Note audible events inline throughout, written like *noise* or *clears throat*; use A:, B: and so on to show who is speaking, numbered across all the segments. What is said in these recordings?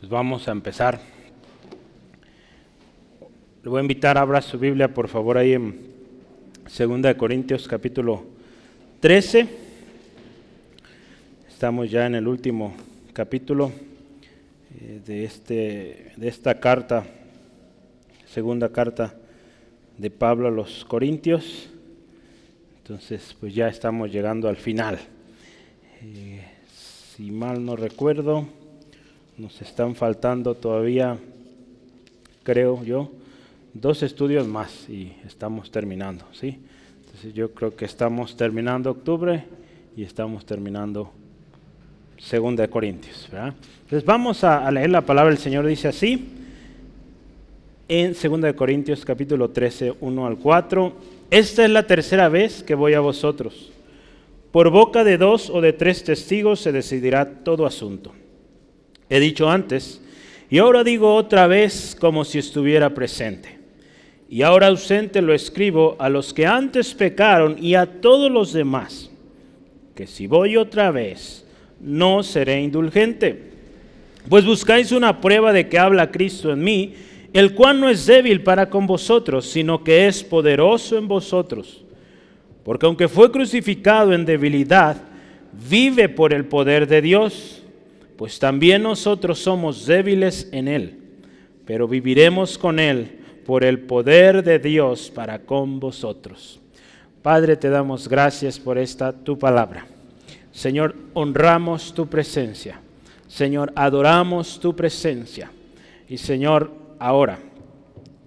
A: Pues vamos a empezar. Le voy a invitar, abra su Biblia por favor ahí en 2 Corintios capítulo 13. Estamos ya en el último capítulo eh, de, este, de esta carta, segunda carta de Pablo a los Corintios. Entonces, pues ya estamos llegando al final. Eh, si mal no recuerdo, nos están faltando todavía, creo yo, dos estudios más y estamos terminando, ¿sí? Entonces yo creo que estamos terminando octubre y estamos terminando segunda de Corintios. Entonces vamos a, leer la palabra del Señor, dice así, en segunda de Corintios capítulo 13, 1 al 4, esta es la tercera vez que voy a vosotros. Por boca de dos o de tres testigos se decidirá todo asunto. He dicho antes, y ahora digo otra vez como si estuviera presente. Y ahora ausente lo escribo a los que antes pecaron y a todos los demás, que si voy otra vez, no seré indulgente. Pues buscáis una prueba de que habla Cristo en mí, el cual no es débil para con vosotros, sino que es poderoso en vosotros. Porque aunque fue crucificado en debilidad, vive por el poder de Dios pues también nosotros somos débiles en Él, pero viviremos con Él por el poder de Dios para con vosotros. Padre, te damos gracias por esta tu palabra. Señor, honramos tu presencia. Señor, adoramos tu presencia. Y Señor, ahora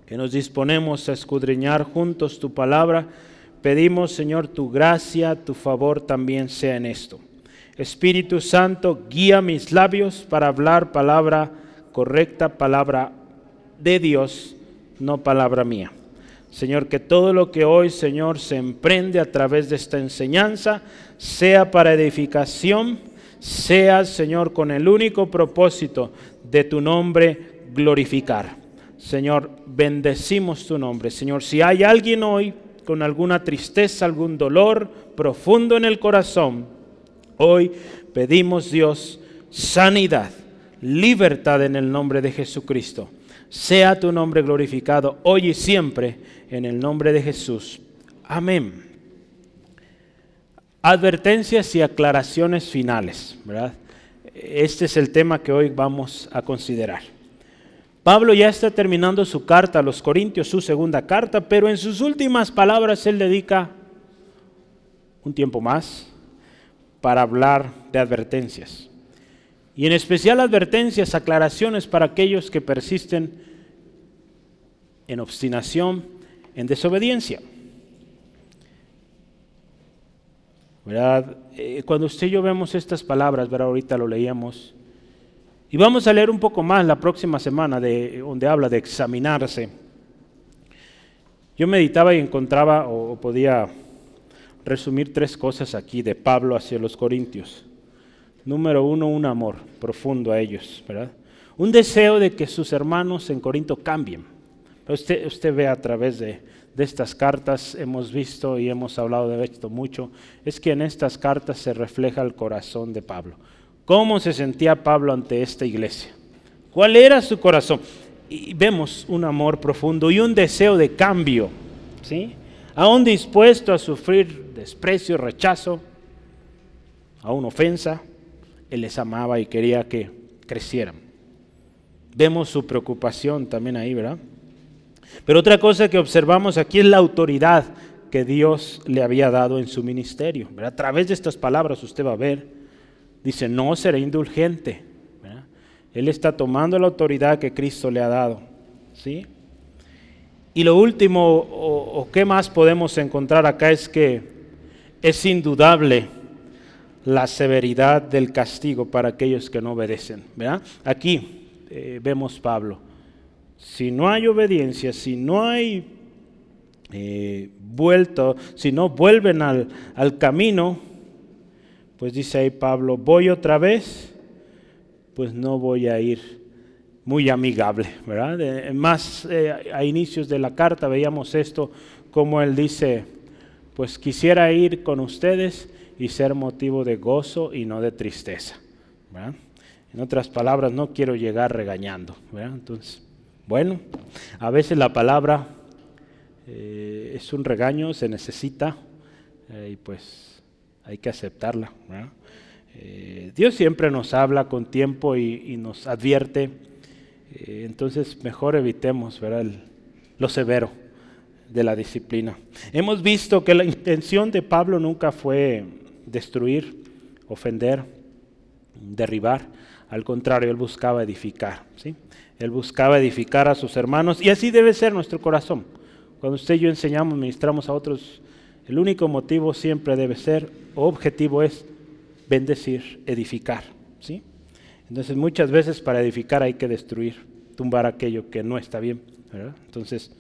A: que nos disponemos a escudriñar juntos tu palabra, pedimos, Señor, tu gracia, tu favor también sea en esto. Espíritu Santo, guía mis labios para hablar palabra correcta, palabra de Dios, no palabra mía. Señor, que todo lo que hoy, Señor, se emprende a través de esta enseñanza, sea para edificación, sea, Señor, con el único propósito de tu nombre glorificar. Señor, bendecimos tu nombre. Señor, si hay alguien hoy con alguna tristeza, algún dolor profundo en el corazón, Hoy pedimos Dios sanidad, libertad en el nombre de Jesucristo. Sea tu nombre glorificado hoy y siempre en el nombre de Jesús. Amén. Advertencias y aclaraciones finales. Este es el tema que hoy vamos a considerar. Pablo ya está terminando su carta a los Corintios, su segunda carta, pero en sus últimas palabras él dedica un tiempo más para hablar de advertencias. Y en especial advertencias, aclaraciones para aquellos que persisten en obstinación, en desobediencia. Eh, cuando usted y yo vemos estas palabras, ¿verdad? ahorita lo leíamos, y vamos a leer un poco más la próxima semana de, donde habla de examinarse. Yo meditaba y encontraba o podía resumir tres cosas aquí de Pablo hacia los Corintios. Número uno, un amor profundo a ellos, ¿verdad? Un deseo de que sus hermanos en Corinto cambien. Usted, usted ve a través de, de estas cartas, hemos visto y hemos hablado de esto mucho, es que en estas cartas se refleja el corazón de Pablo. ¿Cómo se sentía Pablo ante esta iglesia? ¿Cuál era su corazón? Y vemos un amor profundo y un deseo de cambio, ¿sí? Aún dispuesto a sufrir desprecio, rechazo, a una ofensa, Él les amaba y quería que crecieran. Vemos su preocupación también ahí, ¿verdad? Pero otra cosa que observamos aquí es la autoridad que Dios le había dado en su ministerio. A través de estas palabras usted va a ver, dice, no seré indulgente. Él está tomando la autoridad que Cristo le ha dado. ¿sí? Y lo último, o qué más podemos encontrar acá es que es indudable la severidad del castigo para aquellos que no obedecen. Aquí eh, vemos Pablo. Si no hay obediencia, si no hay eh, vuelto, si no vuelven al, camino, pues dice ahí Pablo, voy otra vez, pues no voy a ir muy amigable, más eh, a inicios de la carta veíamos esto, como él dice, pues quisiera ir con ustedes y ser motivo de gozo y no de tristeza. En otras palabras, no quiero llegar regañando. Entonces, bueno, a veces la palabra eh, es un regaño, se necesita eh, y pues hay que aceptarla. Eh, Dios siempre nos habla con tiempo y, nos advierte, entonces mejor evitemos lo severo de la disciplina. Hemos visto que la intención de Pablo nunca fue destruir, ofender, derribar. Al contrario, él buscaba edificar. ¿sí? Él buscaba edificar a sus hermanos y así debe ser nuestro corazón. Cuando usted y yo enseñamos, ministramos a otros, el único motivo siempre debe ser, o objetivo es bendecir, edificar. ¿sí? Entonces muchas veces para edificar hay que destruir, tumbar aquello que no está bien. Entonces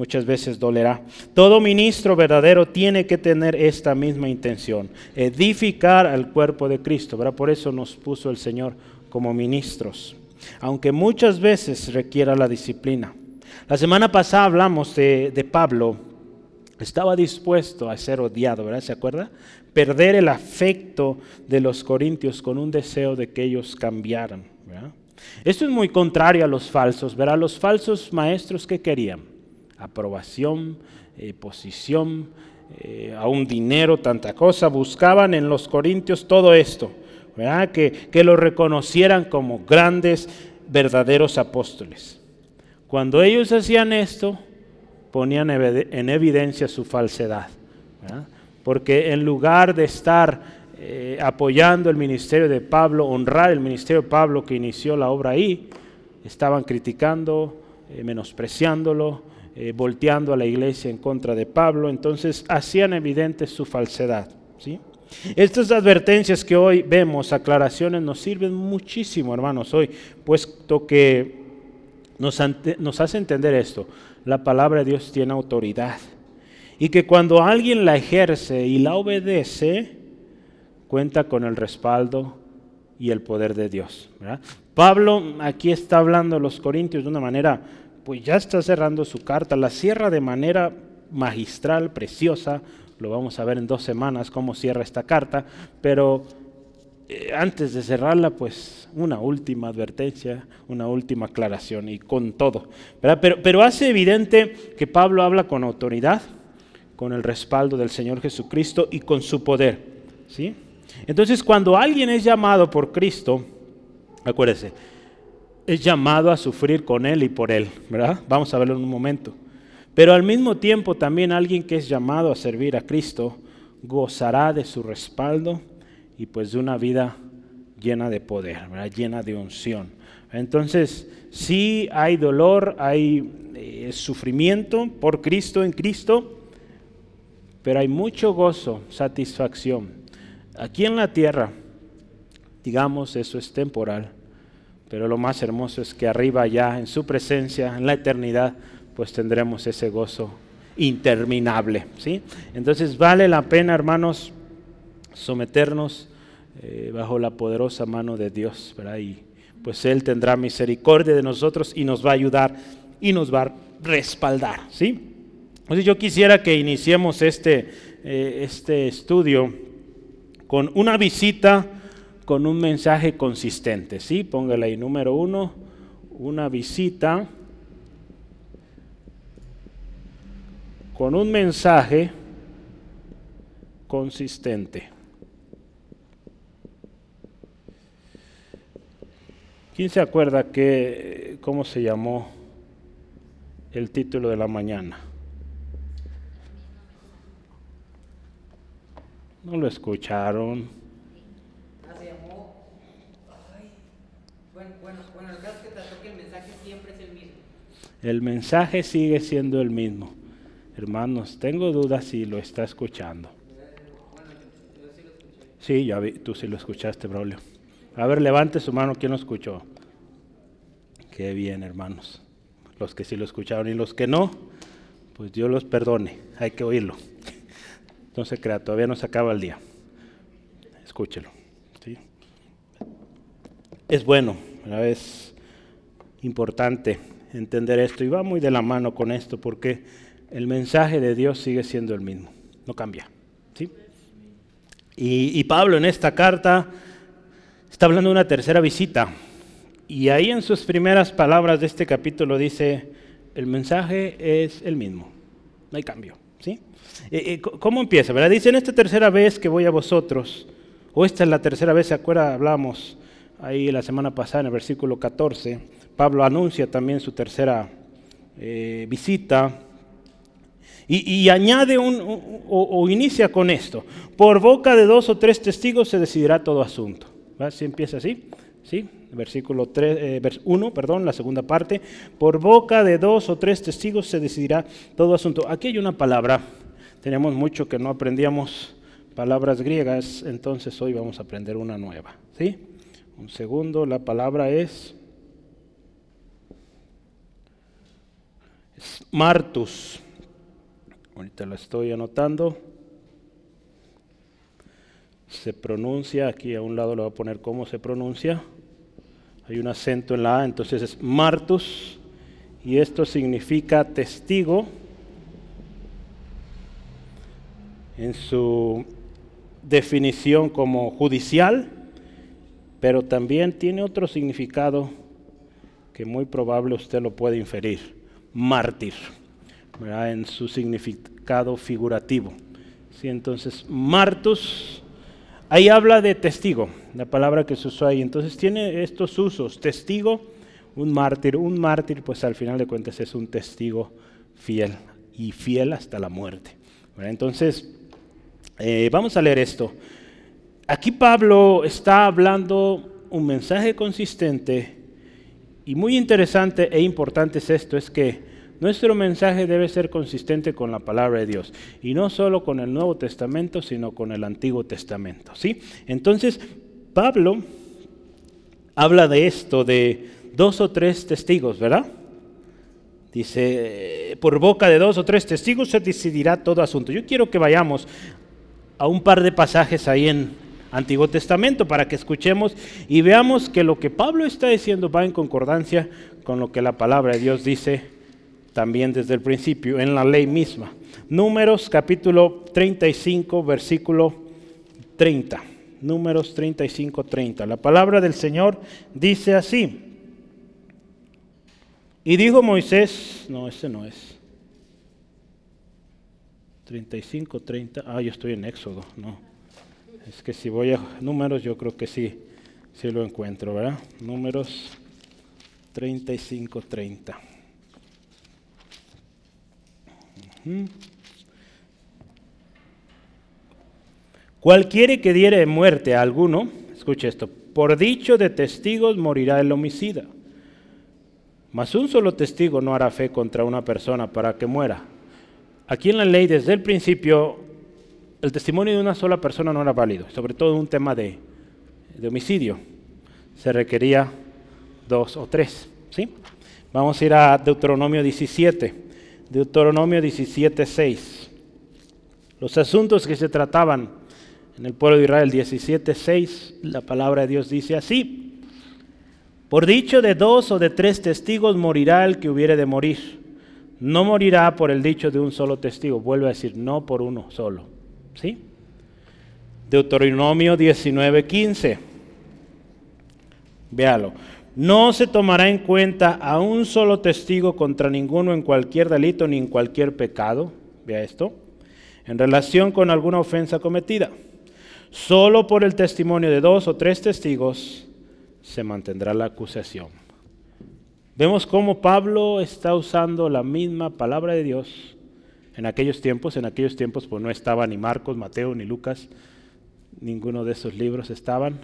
A: muchas veces dolerá. Todo ministro verdadero tiene que tener esta misma intención, edificar al cuerpo de Cristo. ¿verdad? Por eso nos puso el Señor como ministros, aunque muchas veces requiera la disciplina. La semana pasada hablamos de, Pablo, estaba dispuesto a ser odiado, ¿verdad? ¿Se acuerda? Perder el afecto de los corintios con un deseo de que ellos cambiaran. Esto es muy contrario a los falsos, ¿verdad? Los falsos maestros que querían aprobación, eh, posición, eh, a un dinero, tanta cosa, buscaban en los corintios todo esto. Que, que lo reconocieran como grandes, verdaderos apóstoles. Cuando ellos hacían esto, ponían en evidencia su falsedad. Porque en lugar de estar eh, apoyando el ministerio de Pablo, honrar el ministerio de Pablo que inició la obra ahí, estaban criticando, menospreciándolo, eh, volteando a la iglesia en contra de Pablo. Entonces hacían evidente su falsedad. ¿sí? Estas advertencias que hoy vemos, aclaraciones, nos sirven muchísimo, hermanos, hoy, puesto que nos, hace entender esto. La palabra de Dios tiene autoridad. Y que cuando alguien la ejerce y la obedece, cuenta con el respaldo y el poder de Dios. Pablo aquí está hablando a los corintios de una manera, pues ya está cerrando su carta, la cierra de manera magistral, preciosa, lo vamos a ver en dos semanas cómo cierra esta carta, pero eh, antes de cerrarla, pues una última advertencia, una última aclaración y con todo. Pero, pero hace evidente que Pablo habla con autoridad, con el respaldo del Señor Jesucristo y con su poder. ¿sí? Entonces, cuando alguien es llamado por Cristo, acuérdese, es llamado a sufrir con Él y por Él, ¿verdad? Vamos a verlo en un momento. Pero al mismo tiempo también alguien que es llamado a servir a Cristo gozará de su respaldo y pues de una vida llena de poder, llena de unción. Entonces, sí hay dolor, hay eh, sufrimiento por Cristo en Cristo, pero hay mucho gozo, satisfacción. Aquí en la tierra, digamos, eso es temporal, pero lo más hermoso es que arriba ya, en su presencia, en la eternidad, pues tendremos ese gozo interminable. ¿sí? Entonces vale la pena, hermanos, someternos eh, bajo la poderosa mano de Dios. Y pues Él tendrá misericordia de nosotros y nos va a ayudar y nos va a respaldar. ¿sí? Entonces yo quisiera que iniciemos este, eh, este estudio con una visita, con un mensaje consistente. ¿sí? Póngale ahí número uno, una visita con un mensaje consistente. ¿Quién se acuerda que, cómo se llamó el título de la mañana? No lo escucharon. Bueno, bueno, bueno, el caso que que el mensaje siempre es el mismo. El mensaje sigue siendo el mismo. Hermanos, tengo dudas si lo está escuchando. Sí, ya vi, tú sí lo escuchaste, Braulio. A ver, levante su mano, ¿quién lo escuchó? Qué bien, hermanos. Los que sí lo escucharon y los que no, pues Dios los perdone, hay que oírlo. *laughs* No se crea, todavía no se acaba el día. Escúchelo. Es bueno, es importante entender esto y va muy de la mano con esto porque el mensaje de Dios sigue siendo el mismo, no cambia. ¿sí? Y, Pablo en esta carta está hablando de una tercera visita. Y ahí en sus primeras palabras de este capítulo dice, el mensaje es el mismo, no hay cambio. ¿sí? Eh, eh, ¿Cómo empieza? ¿verdad? Dice, en esta tercera vez que voy a vosotros, o esta es la tercera vez, ¿se acuerda? Hablamos ahí la semana pasada en el versículo 14, Pablo anuncia también su tercera eh, visita. Y, añade un, o, inicia con esto. Por boca de dos o tres testigos se decidirá todo asunto. Si empieza así, ¿sí? Versículo 3, 1, eh, perdón, la segunda parte. Por boca de dos o tres testigos se decidirá todo asunto. Aquí hay una palabra. Tenemos mucho que no aprendíamos palabras griegas, entonces hoy vamos a aprender una nueva. ¿sí? Un segundo, la palabra es Martus. Ahorita la estoy anotando. Se pronuncia, aquí a un lado le voy a poner cómo se pronuncia. Hay un acento en la A, entonces es Martus. Y esto significa testigo en su definición como judicial, pero también tiene otro significado que muy probable usted lo puede inferir mártir, en su significado figurativo. ¿Sí? Entonces, martus, ahí habla de testigo, la palabra que se usó ahí. Entonces tiene estos usos, testigo, un mártir. Un mártir, pues al final de cuentas es un testigo fiel y fiel hasta la muerte. Entonces, eh, vamos a leer esto. Aquí Pablo está hablando un mensaje consistente y muy interesante e importante es esto, es que nuestro mensaje debe ser consistente con la palabra de Dios y no solo con el Nuevo Testamento, sino con el Antiguo Testamento, ¿sí? Entonces, Pablo habla de esto de dos o tres testigos, ¿verdad? Dice, por boca de dos o tres testigos se decidirá todo asunto. Yo quiero que vayamos a un par de pasajes ahí en Antiguo Testamento para que escuchemos y veamos que lo que Pablo está diciendo va en concordancia con lo que la palabra de Dios dice también desde el principio, en la ley misma. Números capítulo 35, versículo 30. Números 35, 30. La palabra del Señor dice así. Y dijo Moisés, no, ese no es. 35, 30. Ah, yo estoy en Éxodo, no. Es que si voy a números, yo creo que sí, sí lo encuentro, ¿verdad? Números 35, 30. Cualquiera que diere muerte a alguno, escuche esto, por dicho de testigos morirá el homicida. Mas un solo testigo no hará fe contra una persona para que muera. Aquí en la ley desde el principio el testimonio de una sola persona no era válido, sobre todo en un tema de, homicidio. Se requería dos o tres. ¿sí? Vamos a ir a Deuteronomio 17. Deuteronomio 17, 6. Los asuntos que se trataban en el pueblo de Israel 17, 6, la palabra de Dios dice así. Por dicho de dos o de tres testigos morirá el que hubiere de morir. No morirá por el dicho de un solo testigo. Vuelve a decir, no por uno solo. ¿Sí? Deuteronomio 19:15. Véalo. No se tomará en cuenta a un solo testigo contra ninguno en cualquier delito ni en cualquier pecado. Vea esto. En relación con alguna ofensa cometida. Solo por el testimonio de dos o tres testigos se mantendrá la acusación. Vemos cómo Pablo está usando la misma palabra de Dios en aquellos tiempos, en aquellos tiempos pues no estaba ni Marcos, Mateo, ni Lucas, ninguno de esos libros estaban.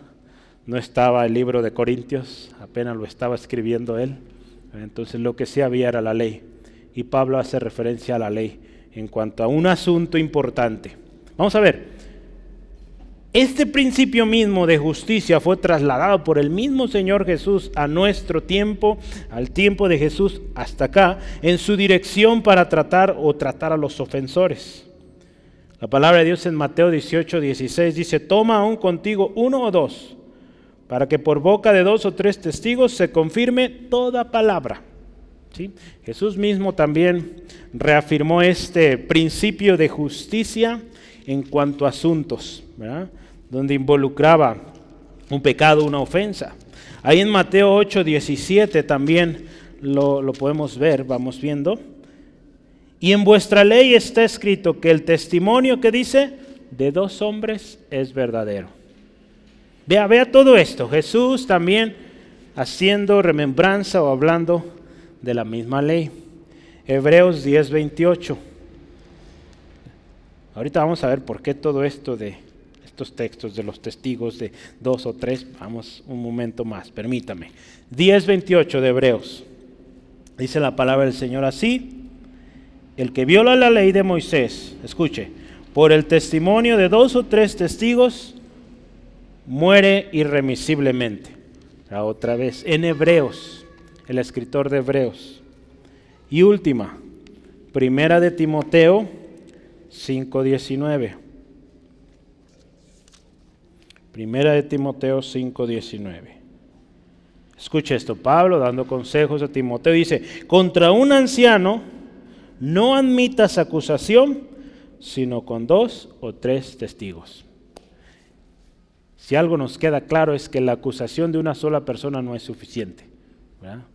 A: No estaba el libro de Corintios, apenas lo estaba escribiendo él. Entonces lo que sí había era la ley. Y Pablo hace referencia a la ley en cuanto a un asunto importante. Vamos a ver, este principio mismo de justicia fue trasladado por el mismo Señor Jesús a nuestro tiempo, al tiempo de Jesús hasta acá, en su dirección para tratar o tratar a los ofensores. La palabra de Dios en Mateo 18, 16 dice, toma aún contigo uno o dos, para que por boca de dos o tres testigos se confirme toda palabra. ¿Sí? Jesús mismo también reafirmó este principio de justicia en cuanto a asuntos. ¿verdad? Donde involucraba un pecado, una ofensa. Ahí en Mateo 8, 17 también lo, lo podemos ver, vamos viendo. Y en vuestra ley está escrito que el testimonio que dice de dos hombres es verdadero. Vea, vea todo esto. Jesús también haciendo remembranza o hablando de la misma ley. Hebreos 10, 28. Ahorita vamos a ver por qué todo esto de estos textos de los testigos de dos o tres. Vamos un momento más, permítame. 10.28 de Hebreos. Dice la palabra del Señor así. El que viola la ley de Moisés, escuche, por el testimonio de dos o tres testigos, muere irremisiblemente. otra vez, en Hebreos, el escritor de Hebreos. Y última, primera de Timoteo 5.19. Primera de Timoteo 5:19. Escucha esto, Pablo dando consejos a Timoteo dice, contra un anciano no admitas acusación, sino con dos o tres testigos. Si algo nos queda claro es que la acusación de una sola persona no es suficiente,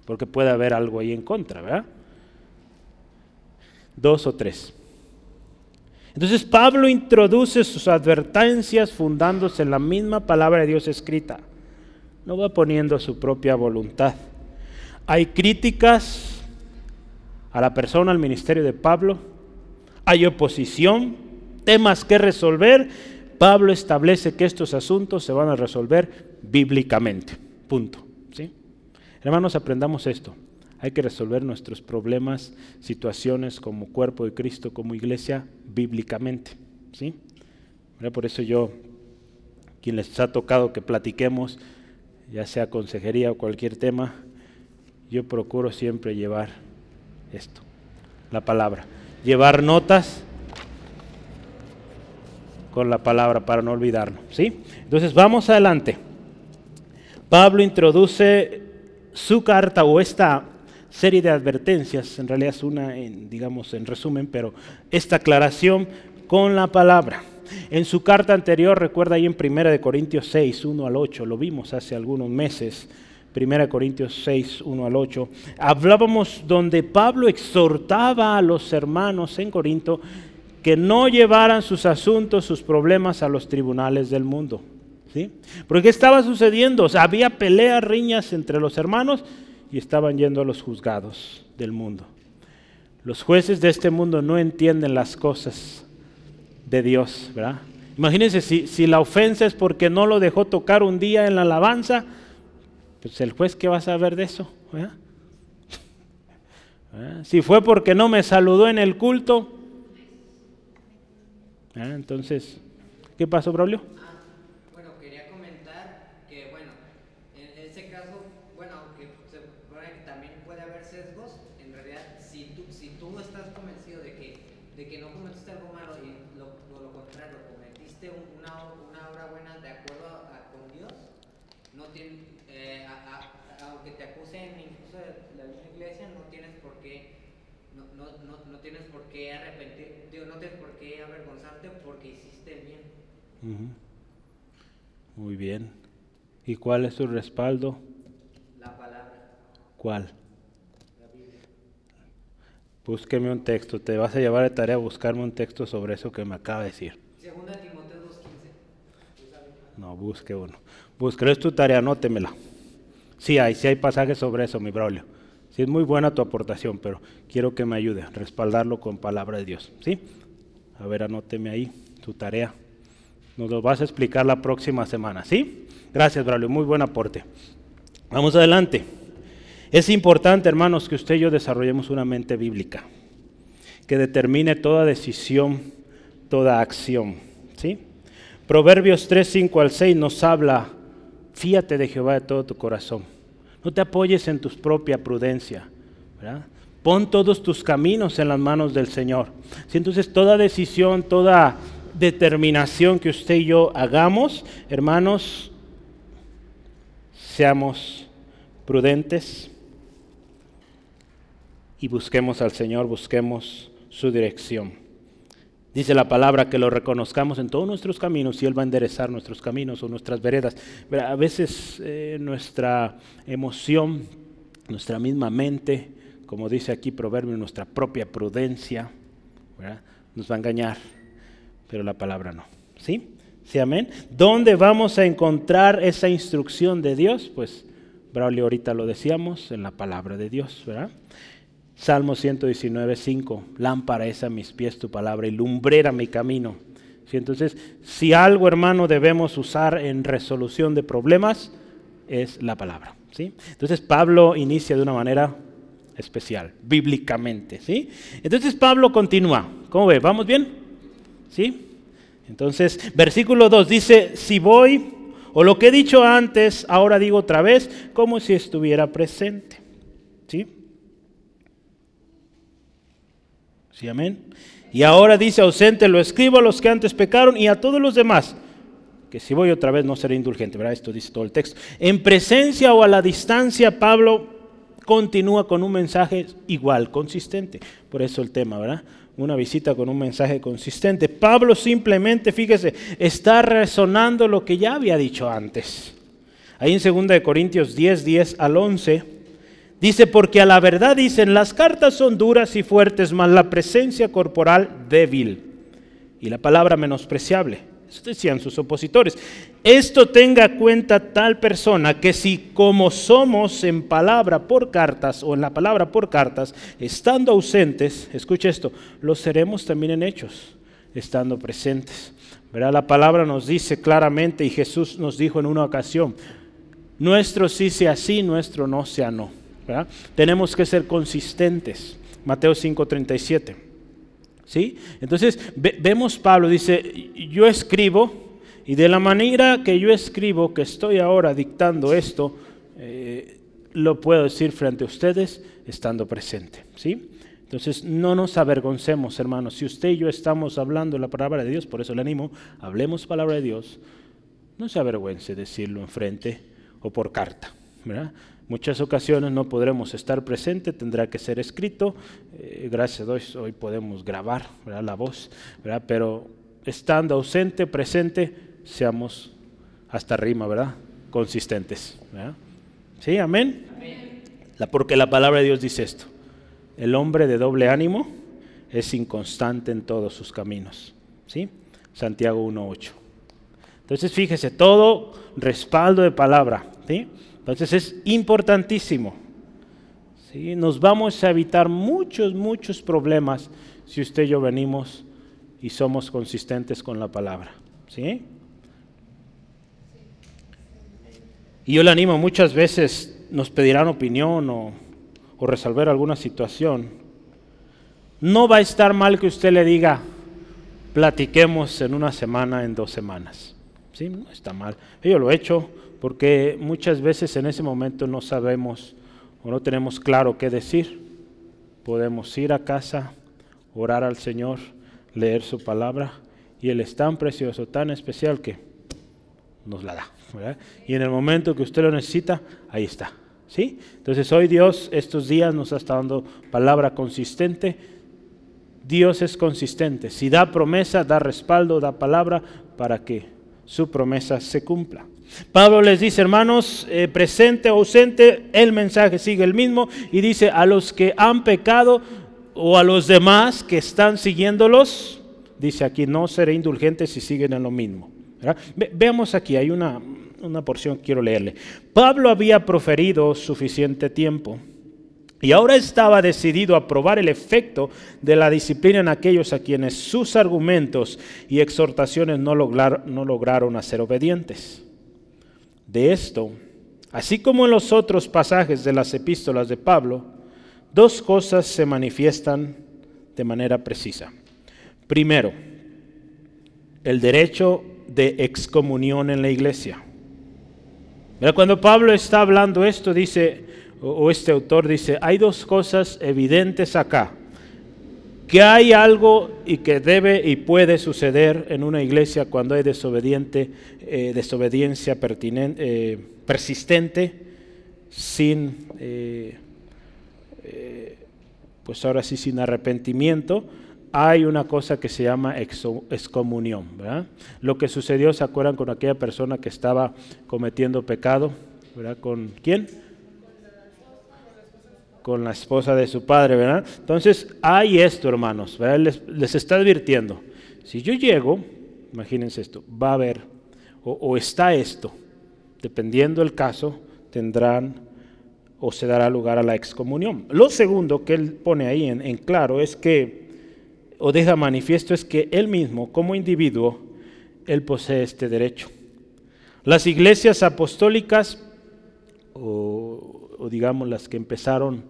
A: porque puede haber algo ahí en contra, ¿verdad? Dos o tres. Entonces Pablo introduce sus advertencias fundándose en la misma palabra de Dios escrita. No va poniendo su propia voluntad. Hay críticas a la persona, al ministerio de Pablo. Hay oposición, temas que resolver. Pablo establece que estos asuntos se van a resolver bíblicamente. Punto. ¿sí? Hermanos, aprendamos esto. Hay que resolver nuestros problemas, situaciones como cuerpo de Cristo, como iglesia, bíblicamente. ¿sí? Por eso yo, quien les ha tocado que platiquemos, ya sea consejería o cualquier tema, yo procuro siempre llevar esto, la palabra. Llevar notas con la palabra para no olvidarlo. ¿sí? Entonces vamos adelante. Pablo introduce su carta o esta serie de advertencias, en realidad es una, en, digamos, en resumen, pero esta aclaración con la palabra. En su carta anterior, recuerda ahí en 1 Corintios 6, 1 al 8, lo vimos hace algunos meses, 1 Corintios 6, 1 al 8, hablábamos donde Pablo exhortaba a los hermanos en Corinto que no llevaran sus asuntos, sus problemas a los tribunales del mundo. ¿sí? Porque ¿qué estaba sucediendo? Había peleas, riñas entre los hermanos y estaban yendo a los juzgados del mundo. Los jueces de este mundo no entienden las cosas de Dios, ¿verdad? Imagínense si, la ofensa es porque no lo dejó tocar un día en la alabanza, pues el juez qué va a saber de eso, Si fue porque no me saludó en el culto, entonces, ¿qué pasó, Braulio? Bien. ¿Y cuál es su respaldo?
B: La palabra.
A: ¿Cuál? Búsqueme un texto. Te vas a llevar de tarea a buscarme un texto sobre eso que me acaba de decir.
B: Segunda Timoteo 2.15.
A: No, busque uno. Busque, es tu tarea, anótemela. Sí hay, sí hay pasajes sobre eso, mi Braulio. Sí es muy buena tu aportación, pero quiero que me ayude a respaldarlo con palabra de Dios. ¿Sí? A ver, anóteme ahí tu tarea. Nos lo vas a explicar la próxima semana, ¿sí? Gracias, Braulio, muy buen aporte. Vamos adelante. Es importante, hermanos, que usted y yo desarrollemos una mente bíblica, que determine toda decisión, toda acción, ¿sí? Proverbios 3, 5 al 6 nos habla, fíate de Jehová de todo tu corazón. No te apoyes en tu propia prudencia. Pon todos tus caminos en las manos del Señor. ¿Sí? Entonces, toda decisión, toda determinación que usted y yo hagamos, hermanos, seamos prudentes y busquemos al Señor, busquemos su dirección. Dice la palabra que lo reconozcamos en todos nuestros caminos y Él va a enderezar nuestros caminos o nuestras veredas. A veces eh, nuestra emoción, nuestra misma mente, como dice aquí Proverbio, nuestra propia prudencia, nos va a engañar, pero la palabra no. ¿Sí? ¿Sí, amén? ¿Dónde vamos a encontrar esa instrucción de Dios? Pues Braulio ahorita lo decíamos, en la palabra de Dios, ¿verdad? Salmo 119, 5, lámpara es a mis pies tu palabra y lumbrera mi camino. ¿Sí? Entonces, si algo, hermano, debemos usar en resolución de problemas, es la palabra. ¿sí? Entonces, Pablo inicia de una manera especial, bíblicamente. ¿sí? Entonces, Pablo continúa. ¿Cómo ve? ¿Vamos bien? ¿Sí? Entonces, versículo 2 dice, si voy, o lo que he dicho antes, ahora digo otra vez, como si estuviera presente. ¿Sí? ¿Sí, amén? Y ahora dice ausente, lo escribo a los que antes pecaron y a todos los demás, que si voy otra vez no seré indulgente, ¿verdad? Esto dice todo el texto. En presencia o a la distancia, Pablo continúa con un mensaje igual, consistente. Por eso el tema, ¿verdad? Una visita con un mensaje consistente. Pablo simplemente, fíjese, está resonando lo que ya había dicho antes. Ahí en 2 Corintios 10, 10 al 11 Dice, porque a la verdad dicen, las cartas son duras y fuertes, mas la presencia corporal débil y la palabra menospreciable. Decían sus opositores. Esto tenga cuenta tal persona que si como somos en palabra por cartas o en la palabra por cartas, estando ausentes, escuche esto, lo seremos también en hechos, estando presentes. Verá, la palabra nos dice claramente y Jesús nos dijo en una ocasión, nuestro sí sea sí, nuestro no sea no. Tenemos que ser consistentes. Mateo 5:37. ¿Sí? Entonces vemos Pablo, dice, yo escribo y de la manera que yo escribo, que estoy ahora dictando esto, eh, lo puedo decir frente a ustedes estando presente. ¿Sí? Entonces, no nos avergoncemos, hermanos. Si usted y yo estamos hablando la palabra de Dios, por eso le animo, hablemos palabra de Dios. No se avergüence decirlo enfrente o por carta. ¿verdad? Muchas ocasiones no podremos estar presentes, tendrá que ser escrito. Eh, gracias a Dios hoy podemos grabar la voz, pero estando ausente, presente, seamos hasta rima, ¿verdad? Consistentes. ¿Sí? Amén. La, porque la palabra de Dios dice esto. El hombre de doble ánimo es inconstante en todos sus caminos. ¿Sí? Santiago 1.8. Entonces fíjese, todo respaldo de palabra. ¿sí? Entonces es importantísimo. ¿sí? Nos vamos a evitar muchos, muchos problemas si usted y yo venimos y somos consistentes con la palabra. ¿sí? Y yo le animo, muchas veces nos pedirán opinión o, o resolver alguna situación. No va a estar mal que usted le diga, platiquemos en una semana, en dos semanas. ¿Sí? No está mal. Yo lo he hecho, porque muchas veces en ese momento no sabemos o no tenemos claro qué decir. Podemos ir a casa, orar al Señor, leer su palabra y Él es tan precioso, tan especial que nos la da. Y en el momento que usted lo necesita, ahí está. ¿sí? Entonces hoy Dios estos días nos está dando palabra consistente. Dios es consistente. Si da promesa, da respaldo, da palabra para que su promesa se cumpla. Pablo les dice, hermanos, eh, presente o ausente, el mensaje sigue el mismo y dice, a los que han pecado o a los demás que están siguiéndolos, dice aquí, no seré indulgente si siguen en lo mismo. veamos aquí, hay una, una porción que quiero leerle. Pablo había proferido suficiente tiempo. Y ahora estaba decidido a probar el efecto de la disciplina en aquellos a quienes sus argumentos y exhortaciones no, no lograron hacer obedientes de esto, así como en los otros pasajes de las epístolas de Pablo, dos cosas se manifiestan de manera precisa. Primero, el derecho de excomunión en la iglesia. cuando Pablo está hablando esto, dice, o este autor dice, hay dos cosas evidentes acá que hay algo y que debe y puede suceder en una iglesia cuando hay desobediente, eh, desobediencia eh, persistente, sin, eh, pues ahora sí, sin arrepentimiento. hay una cosa que se llama excomunión. ¿verdad? Lo que sucedió, ¿se acuerdan con aquella persona que estaba cometiendo pecado? ¿verdad? ¿Con quién? Con la esposa de su padre, ¿verdad? Entonces, hay esto, hermanos, ¿verdad? Les, les está advirtiendo. Si yo llego, imagínense esto, va a haber, o, o está esto, dependiendo del caso, tendrán o se dará lugar a la excomunión. Lo segundo que él pone ahí en, en claro es que, o deja manifiesto, es que él mismo, como individuo, él posee este derecho. Las iglesias apostólicas, o, o digamos las que empezaron,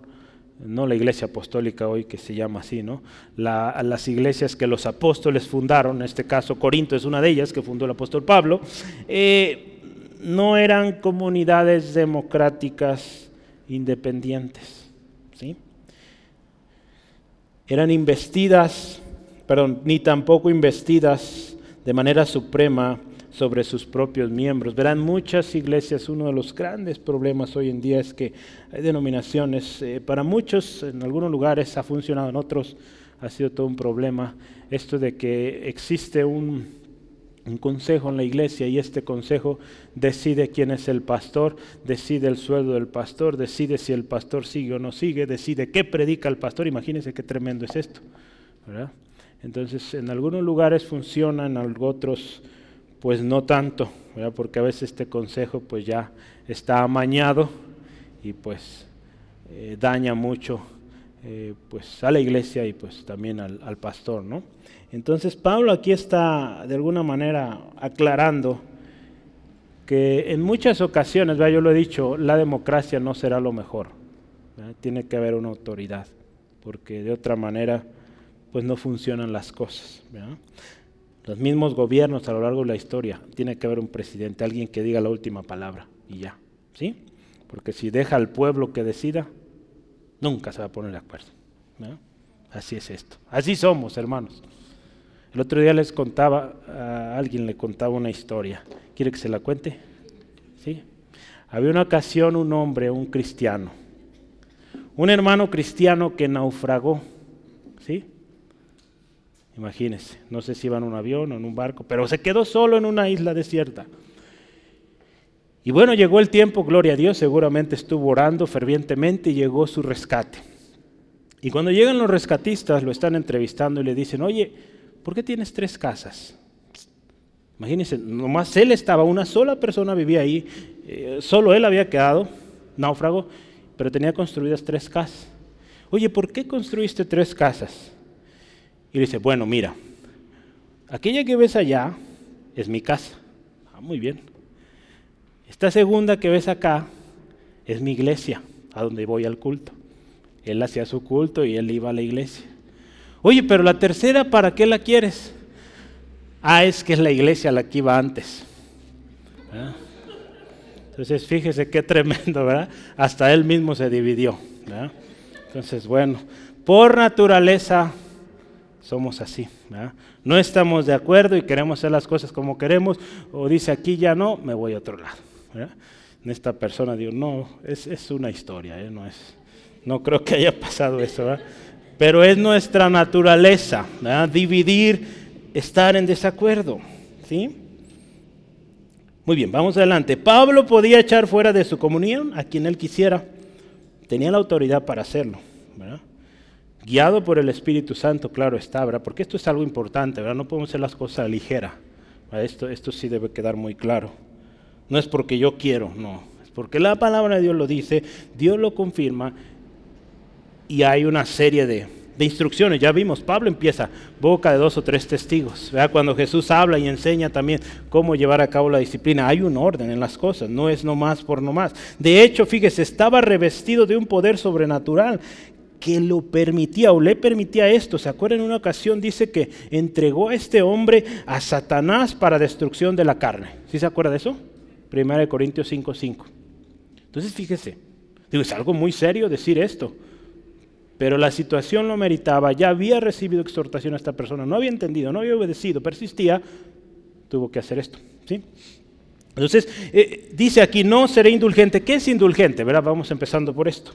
A: no la iglesia apostólica hoy que se llama así, ¿no? La, las iglesias que los apóstoles fundaron, en este caso Corinto es una de ellas que fundó el apóstol Pablo, eh, no eran comunidades democráticas independientes. ¿sí? Eran investidas, perdón, ni tampoco investidas de manera suprema sobre sus propios miembros. Verán, muchas iglesias, uno de los grandes problemas hoy en día es que hay denominaciones, eh, para muchos en algunos lugares ha funcionado, en otros ha sido todo un problema, esto de que existe un, un consejo en la iglesia y este consejo decide quién es el pastor, decide el sueldo del pastor, decide si el pastor sigue o no sigue, decide qué predica el pastor. Imagínense qué tremendo es esto. Entonces, en algunos lugares funciona, en otros pues no tanto, porque a veces este consejo pues ya está amañado y pues eh, daña mucho eh, pues a la iglesia y pues también al, pastor, ¿no? Entonces Pablo aquí está de alguna manera aclarando que en muchas ocasiones, yo lo he dicho, la democracia no será lo mejor. Tiene que haber una autoridad, porque de otra manera pues no funcionan las cosas. ¿verdad? Los mismos gobiernos a lo largo de la historia, tiene que haber un presidente, alguien que diga la última palabra y ya. ¿sí? Porque si deja al pueblo que decida, nunca se va a poner de acuerdo. Así es esto. Así somos, hermanos. El otro día les contaba, a alguien le contaba una historia. ¿Quiere que se la cuente? Sí. Había una ocasión un hombre, un cristiano, un hermano cristiano que naufragó. ¿Sí? Imagínense, no sé si iba en un avión o en un barco, pero se quedó solo en una isla desierta. Y bueno, llegó el tiempo, gloria a Dios, seguramente estuvo orando fervientemente y llegó su rescate. Y cuando llegan los rescatistas, lo están entrevistando y le dicen, oye, ¿por qué tienes tres casas? Imagínense, nomás él estaba, una sola persona vivía ahí, eh, solo él había quedado, náufrago, pero tenía construidas tres casas. Oye, ¿por qué construiste tres casas? Y le dice, bueno, mira, aquella que ves allá es mi casa. Ah, muy bien. Esta segunda que ves acá es mi iglesia, a donde voy al culto. Él hacía su culto y él iba a la iglesia. Oye, pero la tercera, ¿para qué la quieres? Ah, es que es la iglesia la que iba antes. ¿verdad? Entonces, fíjese qué tremendo, ¿verdad? Hasta él mismo se dividió. ¿verdad? Entonces, bueno, por naturaleza somos así. ¿verdad? No estamos de acuerdo y queremos hacer las cosas como queremos, o dice aquí ya no, me voy a otro lado. ¿verdad? Esta persona digo, no, es, es una historia, ¿eh? no, es, no creo que haya pasado eso. ¿verdad? Pero es nuestra naturaleza, dividir, estar en desacuerdo. ¿sí? Muy bien, vamos adelante. Pablo podía echar fuera de su comunión a quien él quisiera. Tenía la autoridad para hacerlo. ¿verdad? Guiado por el Espíritu Santo, claro está, ¿verdad? porque esto es algo importante, ¿verdad? no podemos hacer las cosas ligera. Esto, esto sí debe quedar muy claro. No es porque yo quiero, no. Es porque la palabra de Dios lo dice, Dios lo confirma y hay una serie de, de, instrucciones. Ya vimos, Pablo empieza boca de dos o tres testigos. ¿verdad? Cuando Jesús habla y enseña también cómo llevar a cabo la disciplina, hay un orden en las cosas, no es nomás por nomás. De hecho, fíjese, estaba revestido de un poder sobrenatural que lo permitía o le permitía esto. ¿Se acuerdan? En una ocasión dice que entregó a este hombre a Satanás para destrucción de la carne. ¿Sí se acuerda de eso? 1 Corintios 5:5. Entonces, fíjese, digo, es algo muy serio decir esto pero la situación lo meritaba, ya había recibido exhortación a esta persona, no había entendido, no había obedecido, persistía, tuvo que hacer esto. ¿sí? Entonces, eh, dice aquí, no seré indulgente. ¿Qué es indulgente? ¿verdad? Vamos empezando por esto.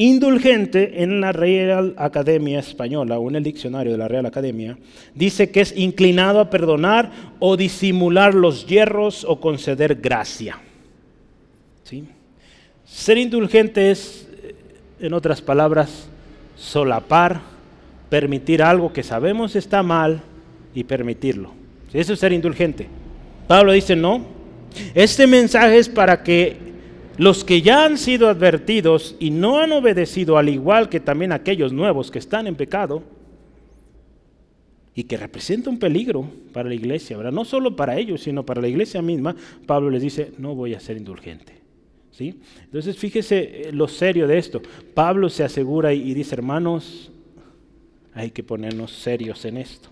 A: Indulgente en la Real Academia Española o en el diccionario de la Real Academia dice que es inclinado a perdonar o disimular los hierros o conceder gracia. ¿Sí? Ser indulgente es, en otras palabras, solapar, permitir algo que sabemos está mal y permitirlo. Eso es ser indulgente. Pablo dice, no, este mensaje es para que los que ya han sido advertidos y no han obedecido, al igual que también aquellos nuevos que están en pecado, y que representa un peligro para la iglesia, ¿verdad? No solo para ellos, sino para la iglesia misma, Pablo les dice, no voy a ser indulgente. ¿Sí? Entonces fíjese eh, lo serio de esto. Pablo se asegura y dice, hermanos, hay que ponernos serios en esto.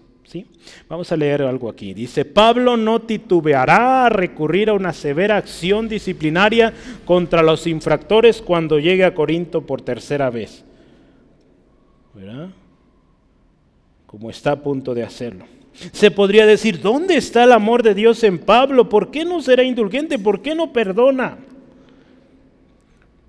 A: Vamos a leer algo aquí. Dice, Pablo no titubeará a recurrir a una severa acción disciplinaria contra los infractores cuando llegue a Corinto por tercera vez. Como está a punto de hacerlo. Se podría decir, ¿dónde está el amor de Dios en Pablo? ¿Por qué no será indulgente? ¿Por qué no perdona?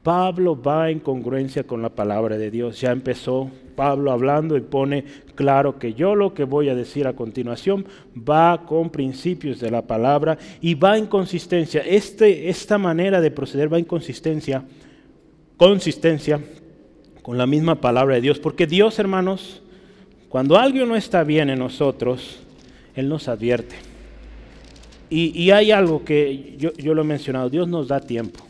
A: Pablo va en congruencia con la palabra de Dios. Ya empezó Pablo hablando y pone claro que yo lo que voy a decir a continuación va con principios de la palabra y va en consistencia. Este, esta manera de proceder va en consistencia, consistencia con la misma palabra de Dios. Porque Dios, hermanos, cuando algo no está bien en nosotros, Él nos advierte. Y, hay algo que yo, yo lo he mencionado, Dios nos da tiempo.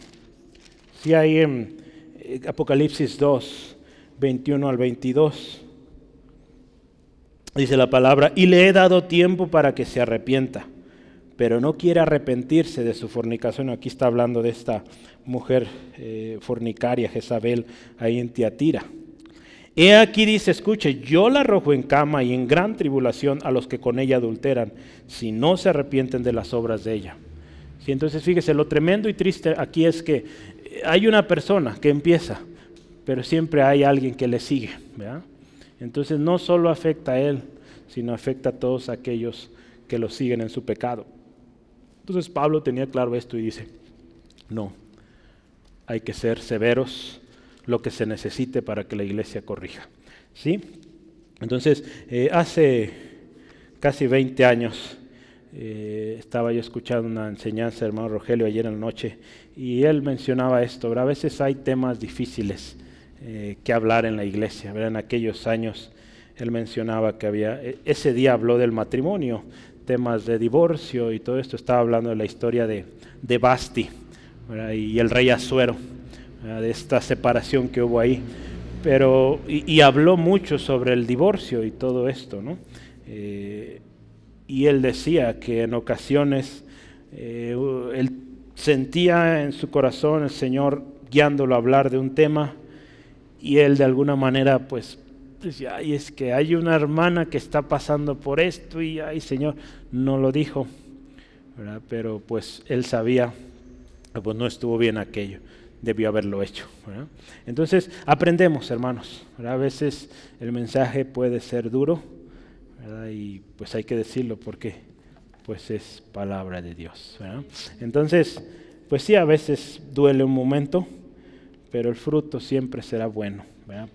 A: Si hay en eh, Apocalipsis 2, 21 al 22, dice la palabra, y le he dado tiempo para que se arrepienta, pero no quiere arrepentirse de su fornicación. Aquí está hablando de esta mujer eh, fornicaria, Jezabel, ahí en Tiatira. He aquí dice, escuche, yo la arrojo en cama y en gran tribulación a los que con ella adulteran, si no se arrepienten de las obras de ella. Sí, entonces fíjese, lo tremendo y triste aquí es que hay una persona que empieza, pero siempre hay alguien que le sigue. Entonces no solo afecta a él, sino afecta a todos aquellos que lo siguen en su pecado. Entonces Pablo tenía claro esto y dice, no, hay que ser severos lo que se necesite para que la iglesia corrija. ¿Sí? Entonces, eh, hace casi 20 años eh, estaba yo escuchando una enseñanza hermano Rogelio ayer en la noche y él mencionaba esto, a veces hay temas difíciles eh, que hablar en la iglesia. En aquellos años él mencionaba que había, e, ese día habló del matrimonio, temas de divorcio y todo esto, estaba hablando de la historia de, de Basti y el rey Azuero, de esta separación que hubo ahí. Pero, y, habló mucho sobre el divorcio y todo esto, ¿no? Eh, y él decía que en ocasiones eh, él sentía en su corazón el Señor guiándolo a hablar de un tema y él de alguna manera pues decía, ay, es que hay una hermana que está pasando por esto y ay Señor, no lo dijo, pero pues él sabía, pues no estuvo bien aquello, debió haberlo hecho. Entonces aprendemos hermanos, a veces el mensaje puede ser duro, y pues hay que decirlo porque pues es palabra de Dios. Entonces, pues sí, a veces duele un momento, pero el fruto siempre será bueno,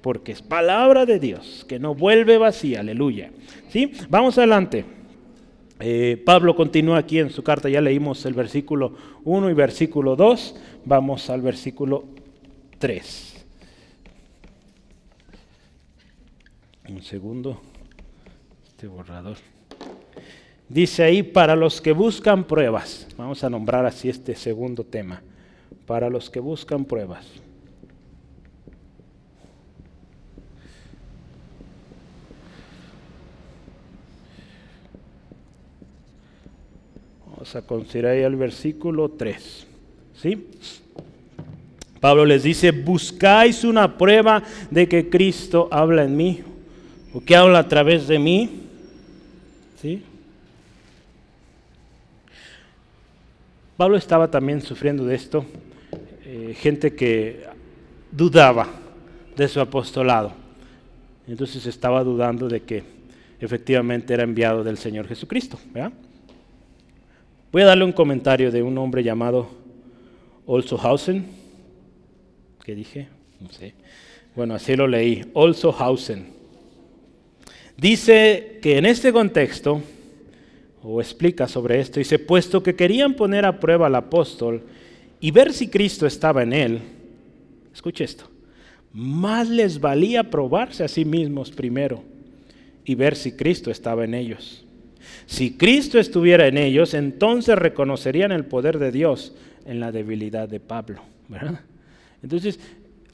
A: porque es palabra de Dios, que no vuelve vacía, aleluya. ¿Sí? Vamos adelante. Eh, Pablo continúa aquí en su carta, ya leímos el versículo 1 y versículo 2, vamos al versículo 3. Un segundo borrador. Dice ahí, para los que buscan pruebas, vamos a nombrar así este segundo tema, para los que buscan pruebas. Vamos a considerar ahí el versículo 3. ¿Sí? Pablo les dice, buscáis una prueba de que Cristo habla en mí, o que habla a través de mí. Pablo estaba también sufriendo de esto, eh, gente que dudaba de su apostolado. Entonces estaba dudando de que efectivamente era enviado del Señor Jesucristo. Voy a darle un comentario de un hombre llamado Olsohausen, que dije, Sí. Bueno, así lo leí. Also Hausen. Dice que en este contexto, o explica sobre esto, dice, puesto que querían poner a prueba al apóstol y ver si Cristo estaba en él, escuche esto, más les valía probarse a sí mismos primero y ver si Cristo estaba en ellos. Si Cristo estuviera en ellos, entonces reconocerían el poder de Dios en la debilidad de Pablo. Entonces,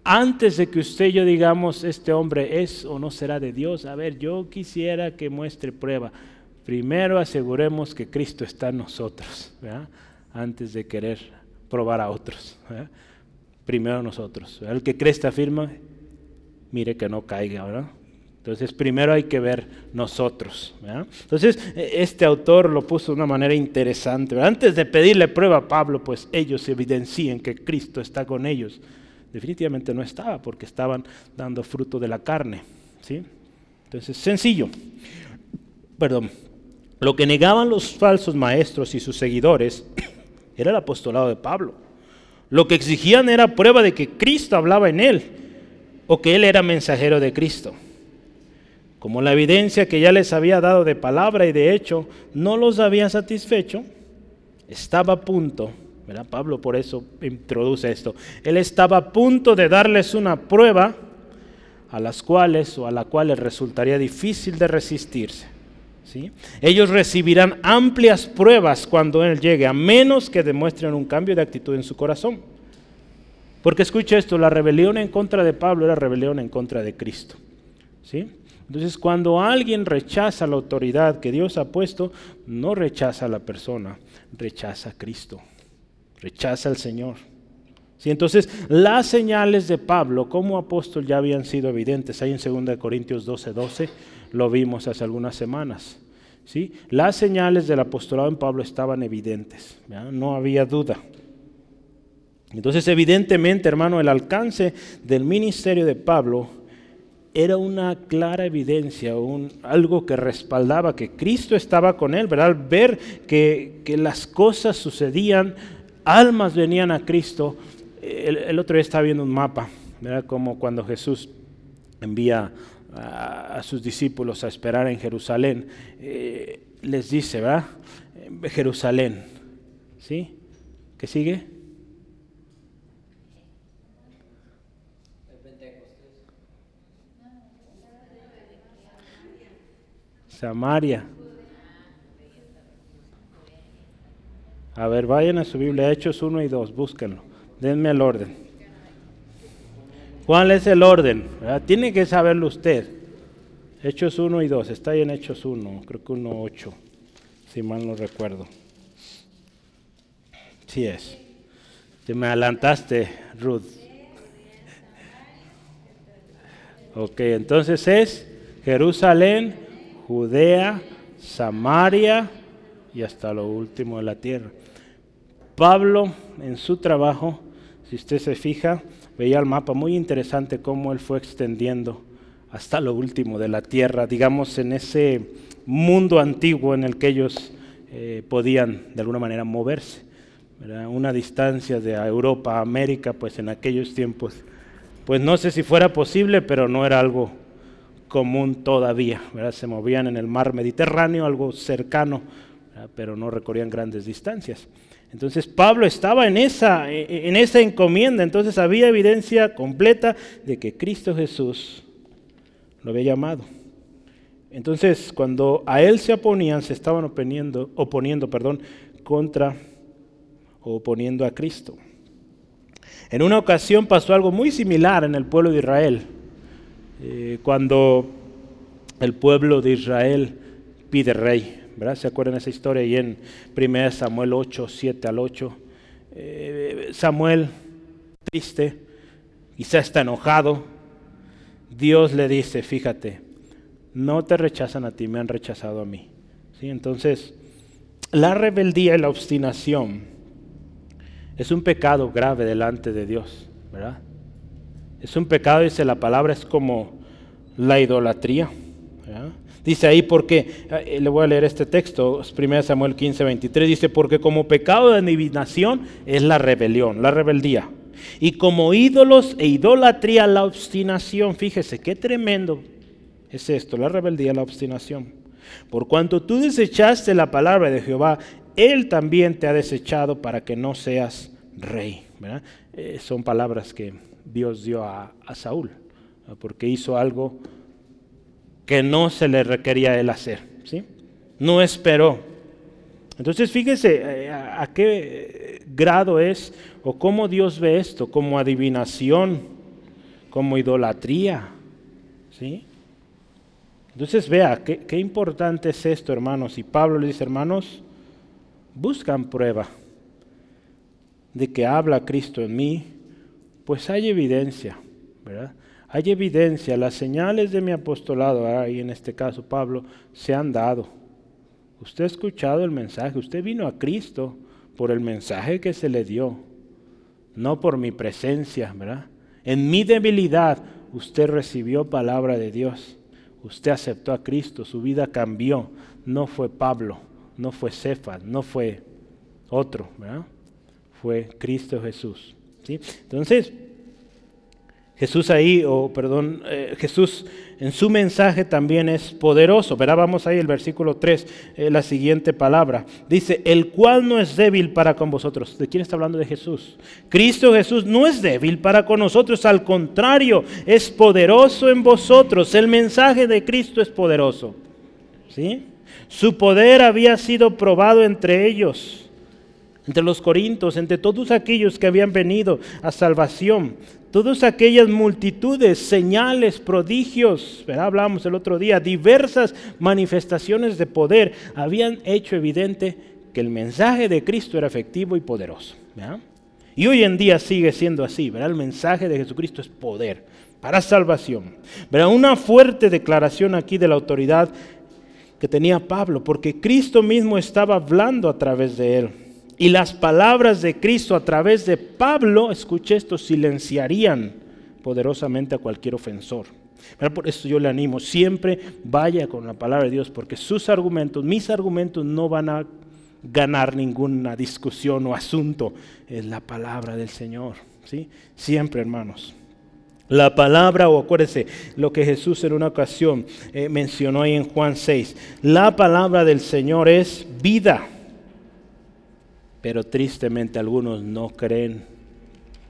A: antes de que usted y yo digamos, este hombre es o no será de Dios, a ver, yo quisiera que muestre prueba. Primero aseguremos que Cristo está en nosotros, antes de querer probar a otros. Primero nosotros. El que cree esta firma, mire que no caiga, ¿verdad? Entonces, primero hay que ver nosotros. Entonces, e, este autor lo puso de una manera interesante. Antes de pedirle prueba a Pablo, pues ellos evidencien que Cristo está con ellos. Definitivamente no estaba, porque estaban dando fruto de la carne. ¿sí? Entonces, sencillo. Perdón. Lo que negaban los falsos maestros y sus seguidores *clears throat* era el apostolado de Pablo. Lo que exigían era prueba de que Cristo hablaba en él o que él era mensajero de Cristo. Como la evidencia que ya les había dado de palabra y de hecho no los había satisfecho, estaba a punto, ¿verdad? Pablo por eso introduce esto, él estaba a punto de darles una prueba a las cuales o a la cual les resultaría difícil de resistirse. Ellos recibirán amplias pruebas cuando Él llegue, a menos que demuestren un cambio de actitud en su corazón. Porque escucha esto, la rebelión en contra de Pablo era rebelión en contra de Cristo. ¿sí? Entonces, cuando alguien rechaza la autoridad que Dios ha puesto, no rechaza a la persona, rechaza a Cristo, rechaza al Señor. ¿Sí? Entonces, las señales de Pablo como apóstol ya habían sido evidentes. Ahí en 2 Corintios 12, 12 lo vimos hace algunas semanas. ¿Sí? Las señales del apostolado en Pablo estaban evidentes, no había duda. Entonces, evidentemente, hermano, el alcance del ministerio de Pablo era una clara evidencia, algo que respaldaba que Cristo estaba con él, ¿verdad? ver que, las cosas sucedían, almas venían a Cristo. El, otro día estaba viendo un mapa, ¿verdad? Como cuando Jesús envía a, sus discípulos a esperar en Jerusalén, eh, les dice, ¿verdad? Jerusalén, ¿sí? ¿Qué sigue? Samaria. A ver, vayan a su Biblia, Hechos 1 y 2, búsquenlo. Denme el orden. ¿Cuál es el orden? Tiene que saberlo usted. Hechos 1 y 2, está ahí en Hechos 1, creo que 1, 8, si mal no recuerdo. Sí es. Te me adelantaste, Ruth. *laughs* Ok, entonces es Jerusalén, Judea, Samaria y hasta lo último de la tierra. Pablo en su trabajo, si usted se fija, veía el mapa muy interesante cómo él fue extendiendo hasta lo último de la tierra, digamos en ese mundo antiguo en el que ellos eh, podían de alguna manera moverse. Una distancia de Europa a América, pues en aquellos tiempos, pues no sé si fuera posible, pero no era algo común todavía. Se movían en el mar Mediterráneo, algo cercano, pero no recorrían grandes distancias. Entonces Pablo estaba en esa, en esa encomienda, entonces había evidencia completa de que Cristo Jesús lo había llamado. Entonces, cuando a él se oponían, se estaban oponiendo, oponiendo perdón, contra o oponiendo a Cristo. En una ocasión pasó algo muy similar en el pueblo de Israel. Eh, cuando el pueblo de Israel pide rey. ¿Verdad? ¿Se acuerdan esa historia? Y en 1 Samuel 8, 7 al 8, eh, Samuel, triste, quizá está enojado, Dios le dice, fíjate, no te rechazan a ti, me han rechazado a mí. ¿Sí? Entonces, la rebeldía y la obstinación es un pecado grave delante de Dios, ¿verdad? Es un pecado, dice la palabra, es como la idolatría. Dice ahí porque, eh, le voy a leer este texto, 1 Samuel 15, 23, dice, porque como pecado de adivinación es la rebelión, la rebeldía. Y como ídolos e idolatría la obstinación. Fíjese, qué tremendo es esto, la rebeldía, la obstinación. Por cuanto tú desechaste la palabra de Jehová, Él también te ha desechado para que no seas rey. Eh, son palabras que Dios dio a, Saúl, porque hizo algo que no se le requería él hacer. ¿sí? No esperó. Entonces fíjese eh, a, qué grado es o cómo Dios ve esto, como adivinación, como idolatría. ¿sí? Entonces vea, qué, qué importante es esto, hermanos. Y Pablo le dice, hermanos, buscan prueba de que habla Cristo en mí, pues hay evidencia, ¿verdad? Hay evidencia, las señales de mi apostolado, y en este caso Pablo, se han dado. Usted ha escuchado el mensaje, usted vino a Cristo por el mensaje que se le dio, no por mi presencia, ¿verdad? En mi debilidad usted recibió palabra de Dios, usted aceptó a Cristo, su vida cambió, no fue Pablo, no fue Cefas, no fue otro, ¿verdad? fue Cristo Jesús. ¿sí? Entonces, Jesús ahí, o perdón, eh, Jesús en su mensaje también es poderoso. Verá, vamos ahí el versículo 3, eh, la siguiente palabra. Dice, el cual no es débil para con vosotros. ¿De quién está hablando? De Jesús. Cristo Jesús no es débil para con nosotros, al contrario, es poderoso en vosotros. El mensaje de Cristo es poderoso. ¿Sí? Su poder había sido probado entre ellos entre los corintios, entre todos aquellos que habían venido a salvación, todas aquellas multitudes, señales, prodigios, ¿verdad? hablamos el otro día, diversas manifestaciones de poder habían hecho evidente que el mensaje de Cristo era efectivo y poderoso. Y hoy en día sigue siendo así, ¿verdad? el mensaje de Jesucristo es poder para salvación. ¿verdad? Una fuerte declaración aquí de la autoridad que tenía Pablo, porque Cristo mismo estaba hablando a través de él. Y las palabras de Cristo a través de Pablo, escuche esto, silenciarían poderosamente a cualquier ofensor. Por eso yo le animo, siempre vaya con la palabra de Dios, porque sus argumentos, mis argumentos no van a ganar ninguna discusión o asunto. Es la palabra del Señor. ¿sí? Siempre, hermanos. La palabra, o acuérdese lo que Jesús en una ocasión eh, mencionó ahí en Juan 6, la palabra del Señor es vida pero tristemente algunos no creen.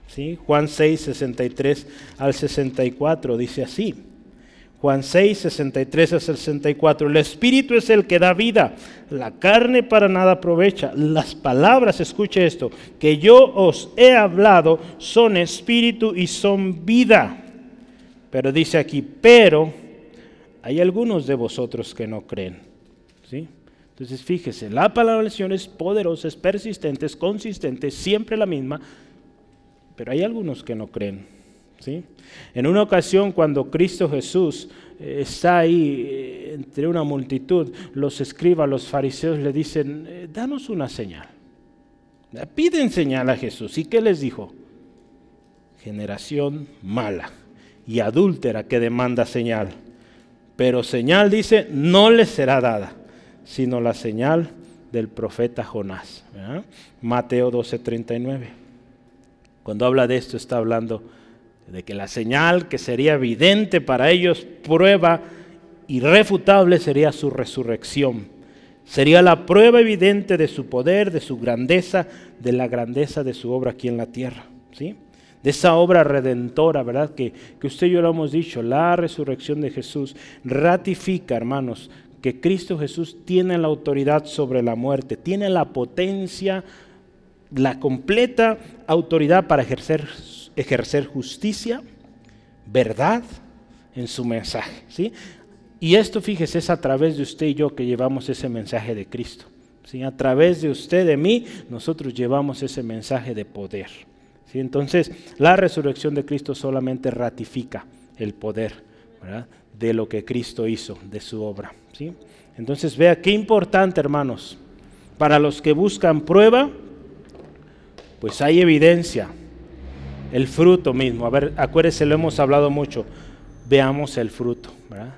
A: ¿Sí? Juan 6, 63 al 64 dice así. Juan 6, 63 al 64. El Espíritu es el que da vida. La carne para nada aprovecha. Las palabras, escuche esto, que yo os he hablado son espíritu y son vida. Pero dice aquí, pero hay algunos de vosotros que no creen. ¿Sí? Entonces fíjese, la palabra del Señor es poderosa, es persistente, es consistente, siempre la misma, pero hay algunos que no creen. ¿sí? En una ocasión cuando Cristo Jesús eh, está ahí eh, entre una multitud, los escribas, los fariseos le dicen, eh, danos una señal. Piden señal a Jesús. ¿Y qué les dijo? Generación mala y adúltera que demanda señal. Pero señal dice, no les será dada sino la señal del profeta Jonás. Mateo 12:39. Cuando habla de esto está hablando de que la señal que sería evidente para ellos, prueba irrefutable, sería su resurrección. Sería la prueba evidente de su poder, de su grandeza, de la grandeza de su obra aquí en la tierra. ¿sí? De esa obra redentora, ¿verdad? Que, que usted y yo lo hemos dicho, la resurrección de Jesús ratifica, hermanos, que Cristo Jesús tiene la autoridad sobre la muerte, tiene la potencia, la completa autoridad para ejercer, justicia, verdad en su mensaje. ¿sí? Y esto, fíjese, es a través de usted y yo que llevamos ese mensaje de Cristo. ¿sí? A través de usted, de mí, nosotros llevamos ese mensaje de poder. ¿sí? Entonces, la resurrección de Cristo solamente ratifica el poder de lo que Cristo hizo, de su obra. ¿sí? Entonces vea qué importante, hermanos. Para los que buscan prueba, pues hay evidencia. El fruto mismo. A ver, acuérdense, lo hemos hablado mucho. Veamos el fruto, ¿verdad?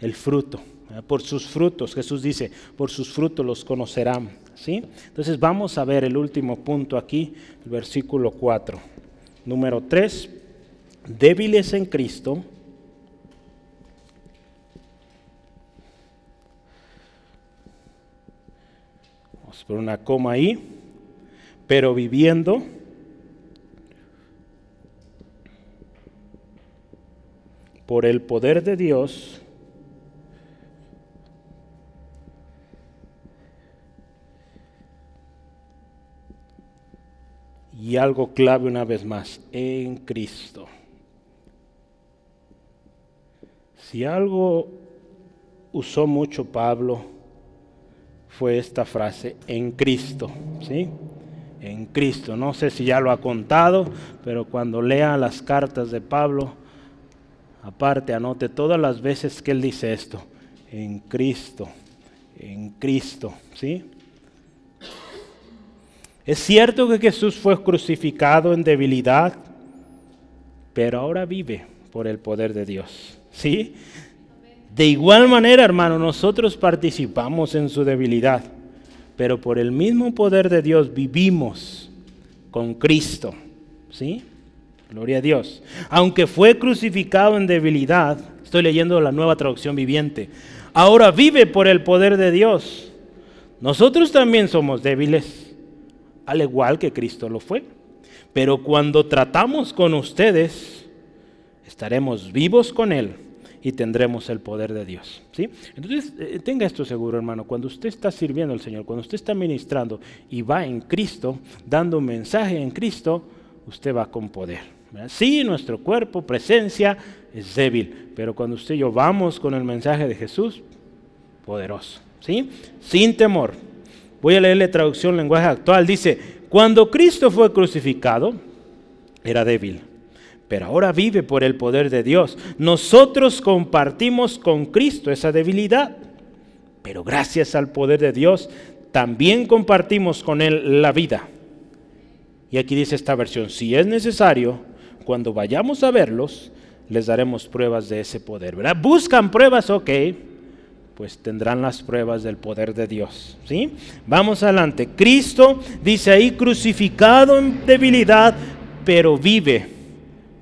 A: El fruto. Por sus frutos, Jesús dice, por sus frutos los conocerán. ¿sí? Entonces vamos a ver el último punto aquí, el versículo 4. Número 3, débiles en Cristo. Poner una coma ahí. Pero viviendo por el poder de Dios y algo clave una vez más, en Cristo. Si algo usó mucho Pablo fue esta frase, en Cristo, ¿sí? En Cristo. No sé si ya lo ha contado, pero cuando lea las cartas de Pablo, aparte anote todas las veces que él dice esto, en Cristo, en Cristo, ¿sí? Es cierto que Jesús fue crucificado en debilidad, pero ahora vive por el poder de Dios. ¿Sí? De igual manera, hermano, nosotros participamos en su debilidad, pero por el mismo poder de Dios vivimos con Cristo. ¿Sí? Gloria a Dios. Aunque fue crucificado en debilidad, estoy leyendo la nueva traducción viviente, ahora vive por el poder de Dios. Nosotros también somos débiles al igual que Cristo lo fue. Pero cuando tratamos con ustedes, estaremos vivos con Él y tendremos el poder de Dios. ¿sí? Entonces, eh, tenga esto seguro, hermano, cuando usted está sirviendo al Señor, cuando usted está ministrando y va en Cristo, dando un mensaje en Cristo, usted va con poder. Sí, nuestro cuerpo, presencia es débil, pero cuando usted y yo vamos con el mensaje de Jesús, poderoso, ¿sí? Sin temor. Voy a leerle traducción lenguaje actual. Dice, cuando Cristo fue crucificado, era débil, pero ahora vive por el poder de Dios. Nosotros compartimos con Cristo esa debilidad, pero gracias al poder de Dios también compartimos con Él la vida. Y aquí dice esta versión, si es necesario, cuando vayamos a verlos, les daremos pruebas de ese poder. ¿verdad? Buscan pruebas, ok pues tendrán las pruebas del poder de Dios. ¿sí? Vamos adelante. Cristo dice ahí crucificado en debilidad, pero vive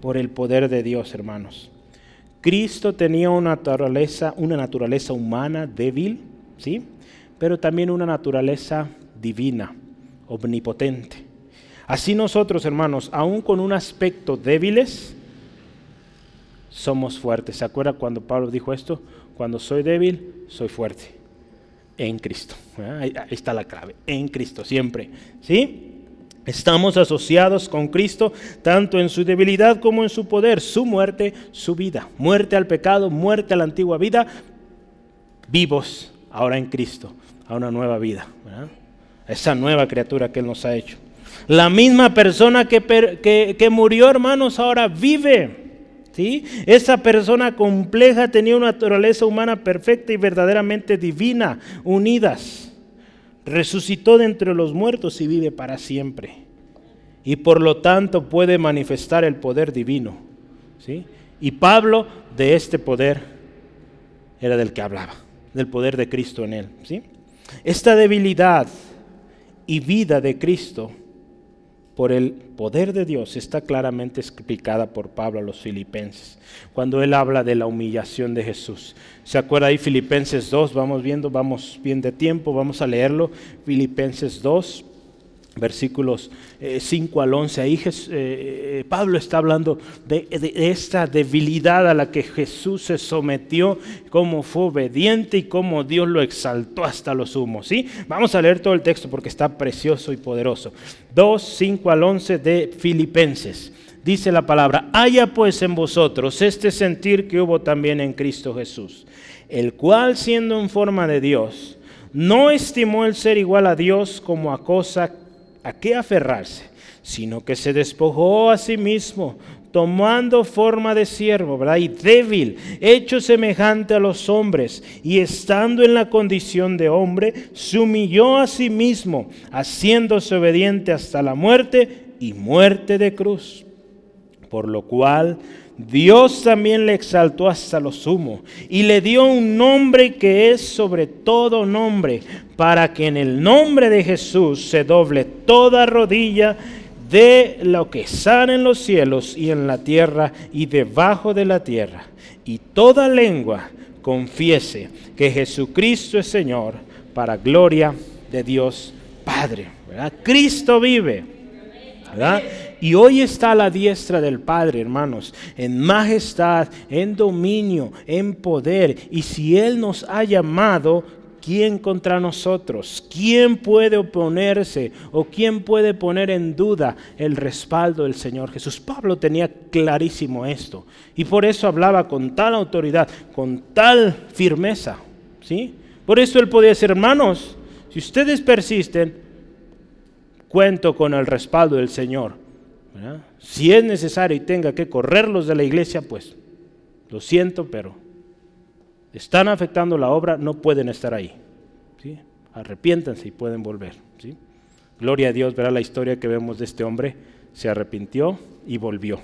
A: por el poder de Dios, hermanos. Cristo tenía una naturaleza, una naturaleza humana débil, ¿sí? pero también una naturaleza divina, omnipotente. Así nosotros, hermanos, aún con un aspecto débiles, somos fuertes. ¿Se acuerda cuando Pablo dijo esto? Cuando soy débil, soy fuerte. En Cristo. Ahí, está la clave. En Cristo, siempre. ¿Sí? Estamos asociados con Cristo tanto en su debilidad como en su poder, su muerte, su vida. Muerte al pecado, muerte a la antigua vida. Vivos ahora en Cristo, a una nueva vida. Esa nueva criatura que Él nos ha hecho. La misma persona que, que, que murió, hermanos, ahora vive. Esa persona compleja tenía una naturaleza humana perfecta y verdaderamente divina, unidas. Resucitó de entre los muertos y vive para siempre. Y por lo tanto puede manifestar el poder divino. ¿sí? Y Pablo de este poder era del que hablaba, del poder de Cristo en él. ¿sí? Esta debilidad y vida de Cristo por el poder de Dios está claramente explicada por Pablo a los filipenses, cuando él habla de la humillación de Jesús. ¿Se acuerda ahí Filipenses 2? Vamos viendo, vamos bien de tiempo, vamos a leerlo. Filipenses 2, versículos 5 eh, al 11. Ahí eh, eh, Pablo está hablando de, esta debilidad a la que Jesús se sometió, cómo fue obediente y cómo Dios lo exaltó hasta lo sumo. ¿sí? Vamos a leer todo el texto porque está precioso y poderoso. 2, 5 al 11 de Filipenses. Dice la palabra, haya pues en vosotros este sentir que hubo también en Cristo Jesús, el cual siendo en forma de Dios, no estimó el ser igual a Dios como a cosa a qué aferrarse, sino que se despojó a sí mismo, tomando forma de siervo, ¿verdad? Y débil, hecho semejante a los hombres, y estando en la condición de hombre, se humilló a sí mismo, haciéndose obediente hasta la muerte y muerte de cruz. Por lo cual Dios también le exaltó hasta lo sumo y le dio un nombre que es sobre todo nombre, para que en el nombre de Jesús se doble toda rodilla de lo que están en los cielos y en la tierra y debajo de la tierra, y toda lengua confiese que Jesucristo es Señor, para gloria de Dios Padre. Cristo vive. Y hoy está a la diestra del Padre, hermanos, en majestad, en dominio, en poder. Y si Él nos ha llamado, ¿quién contra nosotros? ¿Quién puede oponerse o quién puede poner en duda el respaldo del Señor Jesús? Pablo tenía clarísimo esto y por eso hablaba con tal autoridad, con tal firmeza, ¿sí? Por eso él podía decir, hermanos, si ustedes persisten, cuento con el respaldo del Señor. Si es necesario y tenga que correrlos de la iglesia, pues lo siento, pero están afectando la obra, no pueden estar ahí. ¿sí? Arrepiéntanse y pueden volver. ¿sí? Gloria a Dios, verá la historia que vemos de este hombre. Se arrepintió y volvió.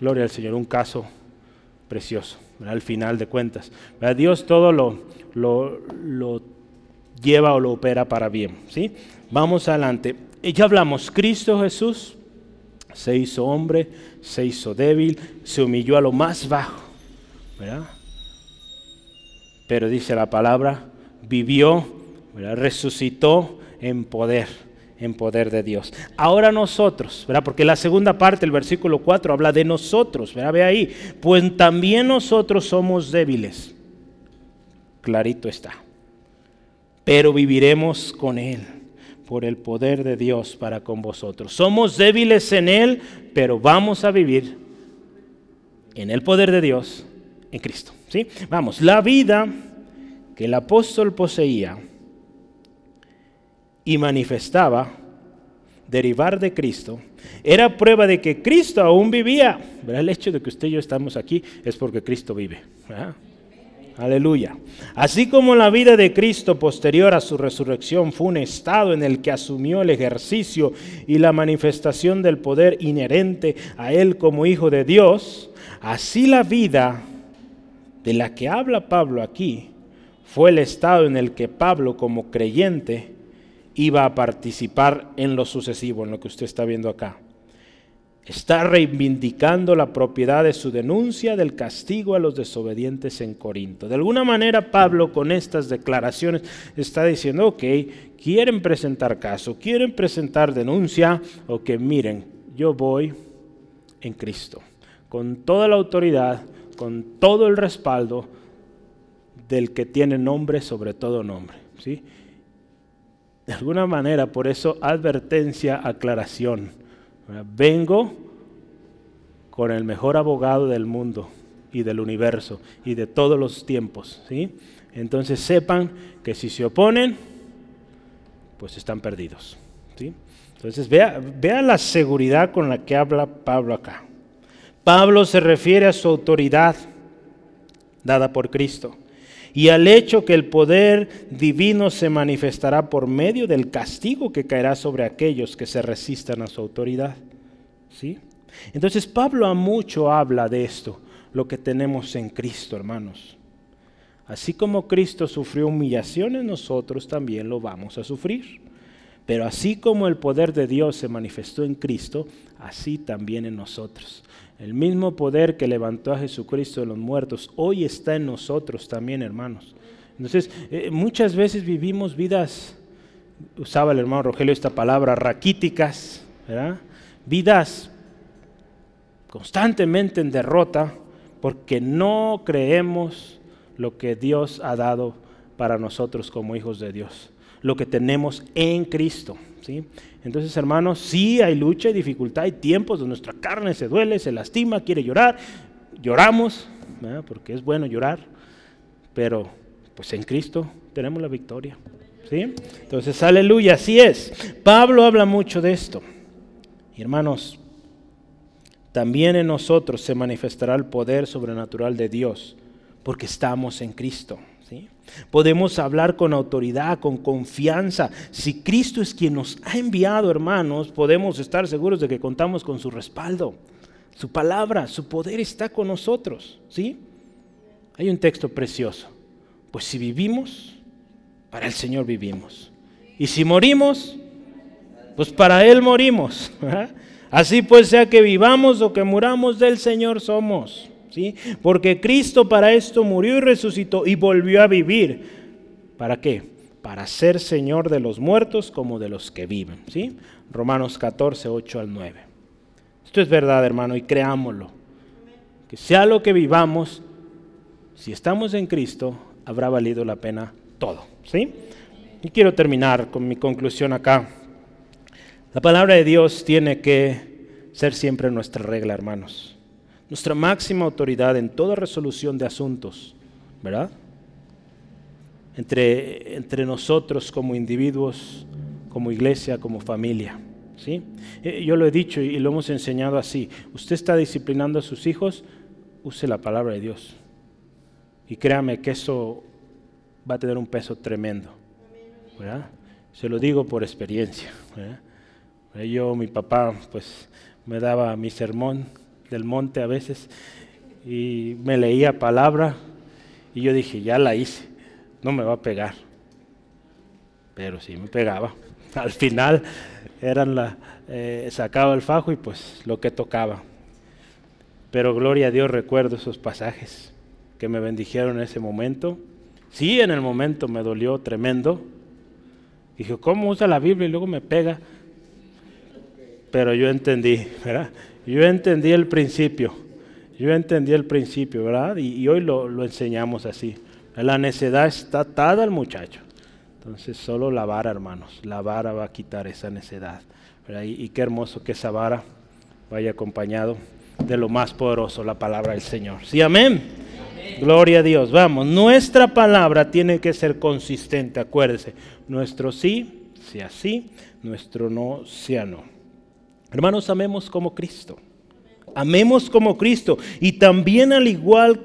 A: Gloria al Señor, un caso precioso, al final de cuentas. Dios todo lo, lo, lo, lleva o lo opera para bien. ¿sí? Vamos adelante. Ya hablamos, Cristo Jesús se hizo hombre, se hizo débil, se humilló a lo más bajo. ¿verdad? pero dice la palabra, vivió, resucitó en poder, en poder de Dios. Ahora nosotros, ¿verdad? porque la segunda parte, el versículo 4, habla de nosotros, ¿verdad? ve ahí, pues también nosotros somos débiles, clarito está, pero viviremos con Él por el poder de Dios para con vosotros. Somos débiles en Él, pero vamos a vivir en el poder de Dios en Cristo. ¿sí? Vamos, la vida que el apóstol poseía y manifestaba, derivar de Cristo, era prueba de que Cristo aún vivía. El hecho de que usted y yo estamos aquí es porque Cristo vive. Aleluya. Así como la vida de Cristo posterior a su resurrección fue un estado en el que asumió el ejercicio y la manifestación del poder inherente a Él como Hijo de Dios, así la vida de la que habla Pablo aquí fue el estado en el que Pablo como creyente iba a participar en lo sucesivo, en lo que usted está viendo acá. Está reivindicando la propiedad de su denuncia del castigo a los desobedientes en Corinto. De alguna manera Pablo con estas declaraciones está diciendo, ok, quieren presentar caso, quieren presentar denuncia, o que miren, yo voy en Cristo, con toda la autoridad, con todo el respaldo del que tiene nombre sobre todo nombre. ¿sí? De alguna manera, por eso advertencia, aclaración. Vengo con el mejor abogado del mundo y del universo y de todos los tiempos. ¿sí? Entonces sepan que si se oponen, pues están perdidos. ¿sí? Entonces vean vea la seguridad con la que habla Pablo acá. Pablo se refiere a su autoridad dada por Cristo y al hecho que el poder divino se manifestará por medio del castigo que caerá sobre aquellos que se resistan a su autoridad. ¿Sí? Entonces Pablo a mucho habla de esto, lo que tenemos en Cristo, hermanos. Así como Cristo sufrió humillaciones, nosotros también lo vamos a sufrir. Pero así como el poder de Dios se manifestó en Cristo, así también en nosotros. El mismo poder que levantó a Jesucristo de los muertos hoy está en nosotros también, hermanos. Entonces, eh, muchas veces vivimos vidas, usaba el hermano Rogelio esta palabra, raquíticas, ¿verdad? vidas constantemente en derrota porque no creemos lo que Dios ha dado para nosotros como hijos de Dios, lo que tenemos en Cristo. Entonces, hermanos, sí hay lucha y dificultad, hay tiempos donde nuestra carne se duele, se lastima, quiere llorar. Lloramos, porque es bueno llorar, pero pues en Cristo tenemos la victoria. ¿sí? Entonces, aleluya, así es. Pablo habla mucho de esto. Y hermanos, también en nosotros se manifestará el poder sobrenatural de Dios, porque estamos en Cristo. Podemos hablar con autoridad, con confianza. Si Cristo es quien nos ha enviado, hermanos, podemos estar seguros de que contamos con su respaldo. Su palabra, su poder está con nosotros. ¿Sí? Hay un texto precioso. Pues si vivimos, para el Señor vivimos. Y si morimos, Pues para Él morimos. *laughs* Así pues sea que vivamos o que muramos del Señor somos. Porque Cristo para esto murió y resucitó y volvió a vivir. ¿Para qué? Para ser Señor de los muertos como de los que viven. ¿sí? Romanos 14, 8 al 9. Esto es verdad, hermano, y creámoslo. Que sea lo que vivamos, si estamos en Cristo, habrá valido la pena todo. ¿sí? Y quiero terminar con mi conclusión acá. La palabra de Dios tiene que ser siempre nuestra regla, hermanos. Nuestra máxima autoridad en toda resolución de asuntos, ¿verdad? Entre, entre nosotros como individuos, como iglesia, como familia. ¿sí? Eh, yo lo he dicho y lo hemos enseñado así. Usted está disciplinando a sus hijos, use la palabra de Dios. Y créame que eso va a tener un peso tremendo. Se lo digo por experiencia. Yo, mi papá, pues me daba mi sermón del monte a veces y me leía palabra y yo dije, ya la hice, no me va a pegar. Pero sí me pegaba. *laughs* Al final eran la, eh, sacaba el fajo y pues lo que tocaba. Pero gloria a Dios recuerdo esos pasajes que me bendijeron en ese momento. Sí, en el momento me dolió tremendo. Dije, ¿cómo usa la Biblia y luego me pega? Pero yo entendí, ¿verdad? Yo entendí el principio. Yo entendí el principio, ¿verdad? Y, hoy lo, enseñamos así. La necedad está atada al muchacho. Entonces solo la vara, hermanos. La vara va a quitar esa necedad. Y, y qué hermoso que esa vara vaya acompañado de lo más poderoso, la palabra del Señor. Sí, amén. Gloria a Dios. Vamos, nuestra palabra tiene que ser consistente, acuérdese. Nuestro sí sea sí, nuestro no sea no. Hermanos, amemos como Cristo. Amemos como Cristo. Y también al igual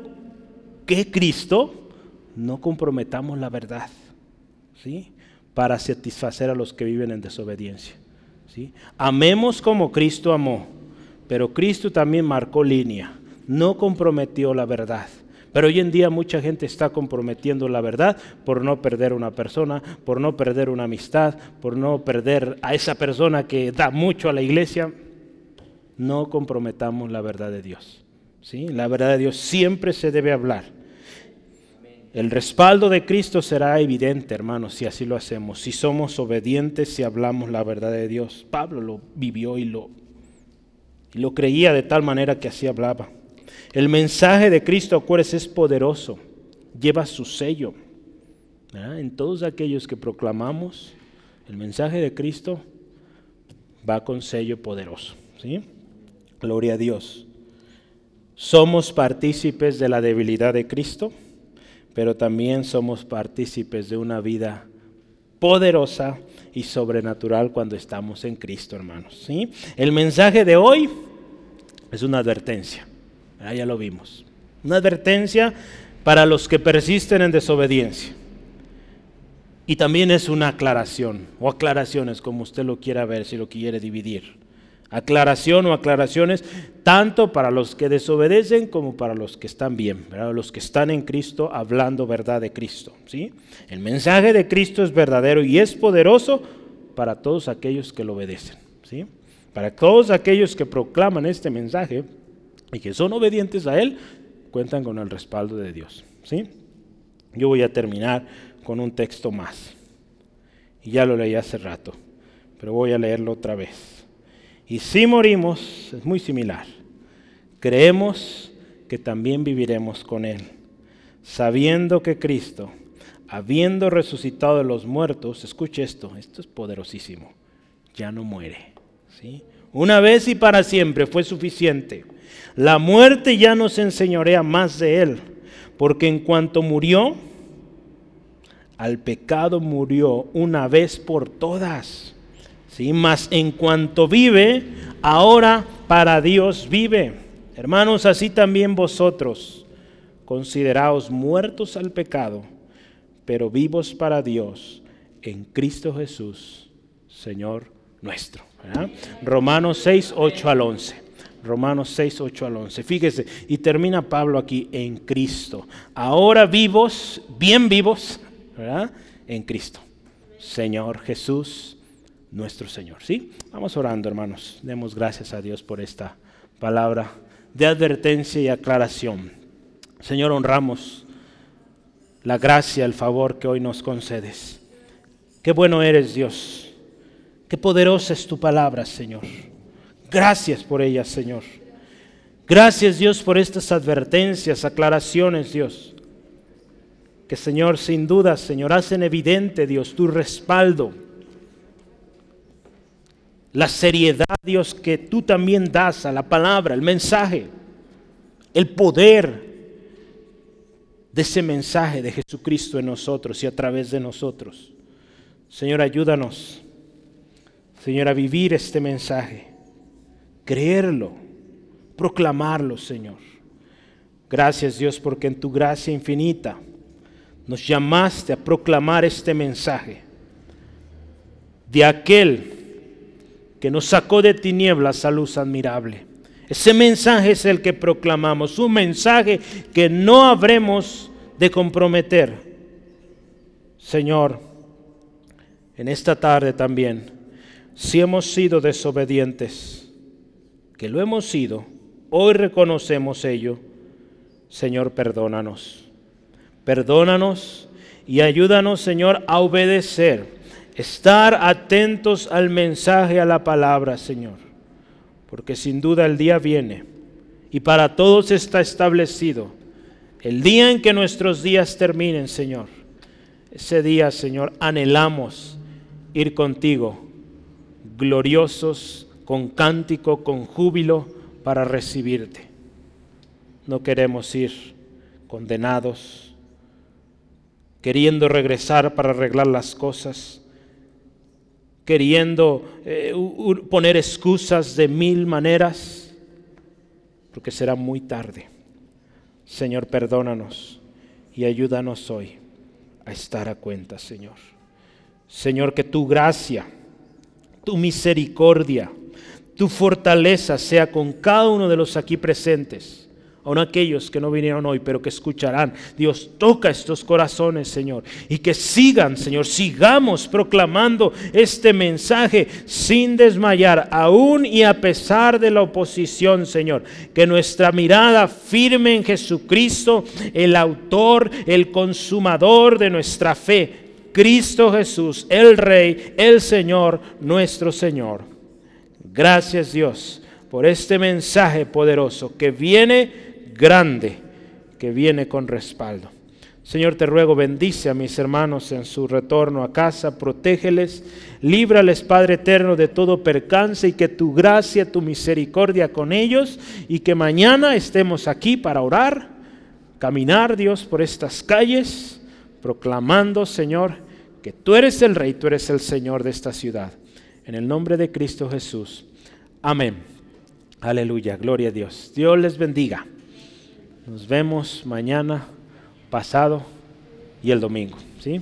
A: que Cristo, no comprometamos la verdad. ¿Sí? Para satisfacer a los que viven en desobediencia. ¿Sí? Amemos como Cristo amó. Pero Cristo también marcó línea. No comprometió la verdad. Pero hoy en día mucha gente está comprometiendo la verdad por no perder una persona, por no perder una amistad, por no perder a esa persona que da mucho a la iglesia. No comprometamos la verdad de Dios. ¿sí? La verdad de Dios siempre se debe hablar. El respaldo de Cristo será evidente, hermanos, si así lo hacemos, si somos obedientes, si hablamos la verdad de Dios. Pablo lo vivió y lo, y lo creía de tal manera que así hablaba. El mensaje de Cristo, acuérdense, es poderoso, lleva su sello. En todos aquellos que proclamamos el mensaje de Cristo, va con sello poderoso. ¿sí? Gloria a Dios. Somos partícipes de la debilidad de Cristo, pero también somos partícipes de una vida poderosa y sobrenatural cuando estamos en Cristo, hermanos. ¿sí? El mensaje de hoy es una advertencia. Ah, ya lo vimos. Una advertencia para los que persisten en desobediencia. Y también es una aclaración, o aclaraciones, como usted lo quiera ver, si lo quiere dividir. Aclaración o aclaraciones, tanto para los que desobedecen como para los que están bien, los que están en Cristo hablando verdad de Cristo. ¿sí? El mensaje de Cristo es verdadero y es poderoso para todos aquellos que lo obedecen. ¿sí? Para todos aquellos que proclaman este mensaje, y que son obedientes a Él, cuentan con el respaldo de Dios. ¿sí? Yo voy a terminar con un texto más. Y ya lo leí hace rato, pero voy a leerlo otra vez. Y si morimos, es muy similar. Creemos que también viviremos con Él, sabiendo que Cristo, habiendo resucitado de los muertos, escuche esto, esto es poderosísimo, ya no muere. ¿sí? Una vez y para siempre fue suficiente la muerte ya no se enseñorea más de él, porque en cuanto murió, al pecado murió una vez por todas. ¿sí? Mas en cuanto vive, ahora para Dios vive. Hermanos, así también vosotros, consideraos muertos al pecado, pero vivos para Dios en Cristo Jesús, Señor nuestro. Romanos 6, 8 al 11. Romanos 6, 8 al 11. Fíjese, y termina Pablo aquí en Cristo. Ahora vivos, bien vivos, ¿verdad? En Cristo. Señor Jesús nuestro Señor. ¿Sí? Vamos orando, hermanos. Demos gracias a Dios por esta palabra de advertencia y aclaración. Señor, honramos la gracia, el favor que hoy nos concedes. Qué bueno eres, Dios. Qué poderosa es tu palabra, Señor. Gracias por ella, Señor. Gracias, Dios, por estas advertencias, aclaraciones, Dios. Que, Señor, sin duda, Señor, hacen evidente, Dios, tu respaldo la seriedad, Dios, que tú también das a la palabra, el mensaje, el poder de ese mensaje de Jesucristo en nosotros y a través de nosotros. Señor, ayúdanos, Señor, a vivir este mensaje, creerlo, proclamarlo, Señor. Gracias, Dios, porque en tu gracia infinita nos llamaste a proclamar este mensaje de aquel que nos sacó de tinieblas a luz admirable. Ese mensaje es el que proclamamos, un mensaje que no habremos de comprometer. Señor, en esta tarde también, si hemos sido desobedientes, que lo hemos sido, hoy reconocemos ello, Señor, perdónanos. Perdónanos y ayúdanos, Señor, a obedecer estar atentos al mensaje, a la palabra, Señor, porque sin duda el día viene y para todos está establecido. El día en que nuestros días terminen, Señor, ese día, Señor, anhelamos ir contigo, gloriosos, con cántico, con júbilo, para recibirte. No queremos ir condenados, queriendo regresar para arreglar las cosas queriendo eh, poner excusas de mil maneras, porque será muy tarde. Señor, perdónanos y ayúdanos hoy a estar a cuenta, Señor. Señor, que tu gracia, tu misericordia, tu fortaleza sea con cada uno de los aquí presentes aun aquellos que no vinieron hoy, pero que escucharán. Dios toca estos corazones, Señor, y que sigan, Señor, sigamos proclamando este mensaje sin desmayar, aún y a pesar de la oposición, Señor. Que nuestra mirada firme en Jesucristo, el autor, el consumador de nuestra fe, Cristo Jesús, el Rey, el Señor, nuestro Señor. Gracias Dios por este mensaje poderoso que viene grande que viene con respaldo. Señor, te ruego, bendice a mis hermanos en su retorno a casa, protégeles, líbrales, Padre eterno, de todo percance y que tu gracia, tu misericordia con ellos y que mañana estemos aquí para orar, caminar, Dios, por estas calles, proclamando, Señor, que tú eres el Rey, tú eres el Señor de esta ciudad. En el nombre de Cristo Jesús. Amén. Aleluya, gloria a Dios. Dios les bendiga. Nos vemos mañana, pasado y el domingo. ¿sí?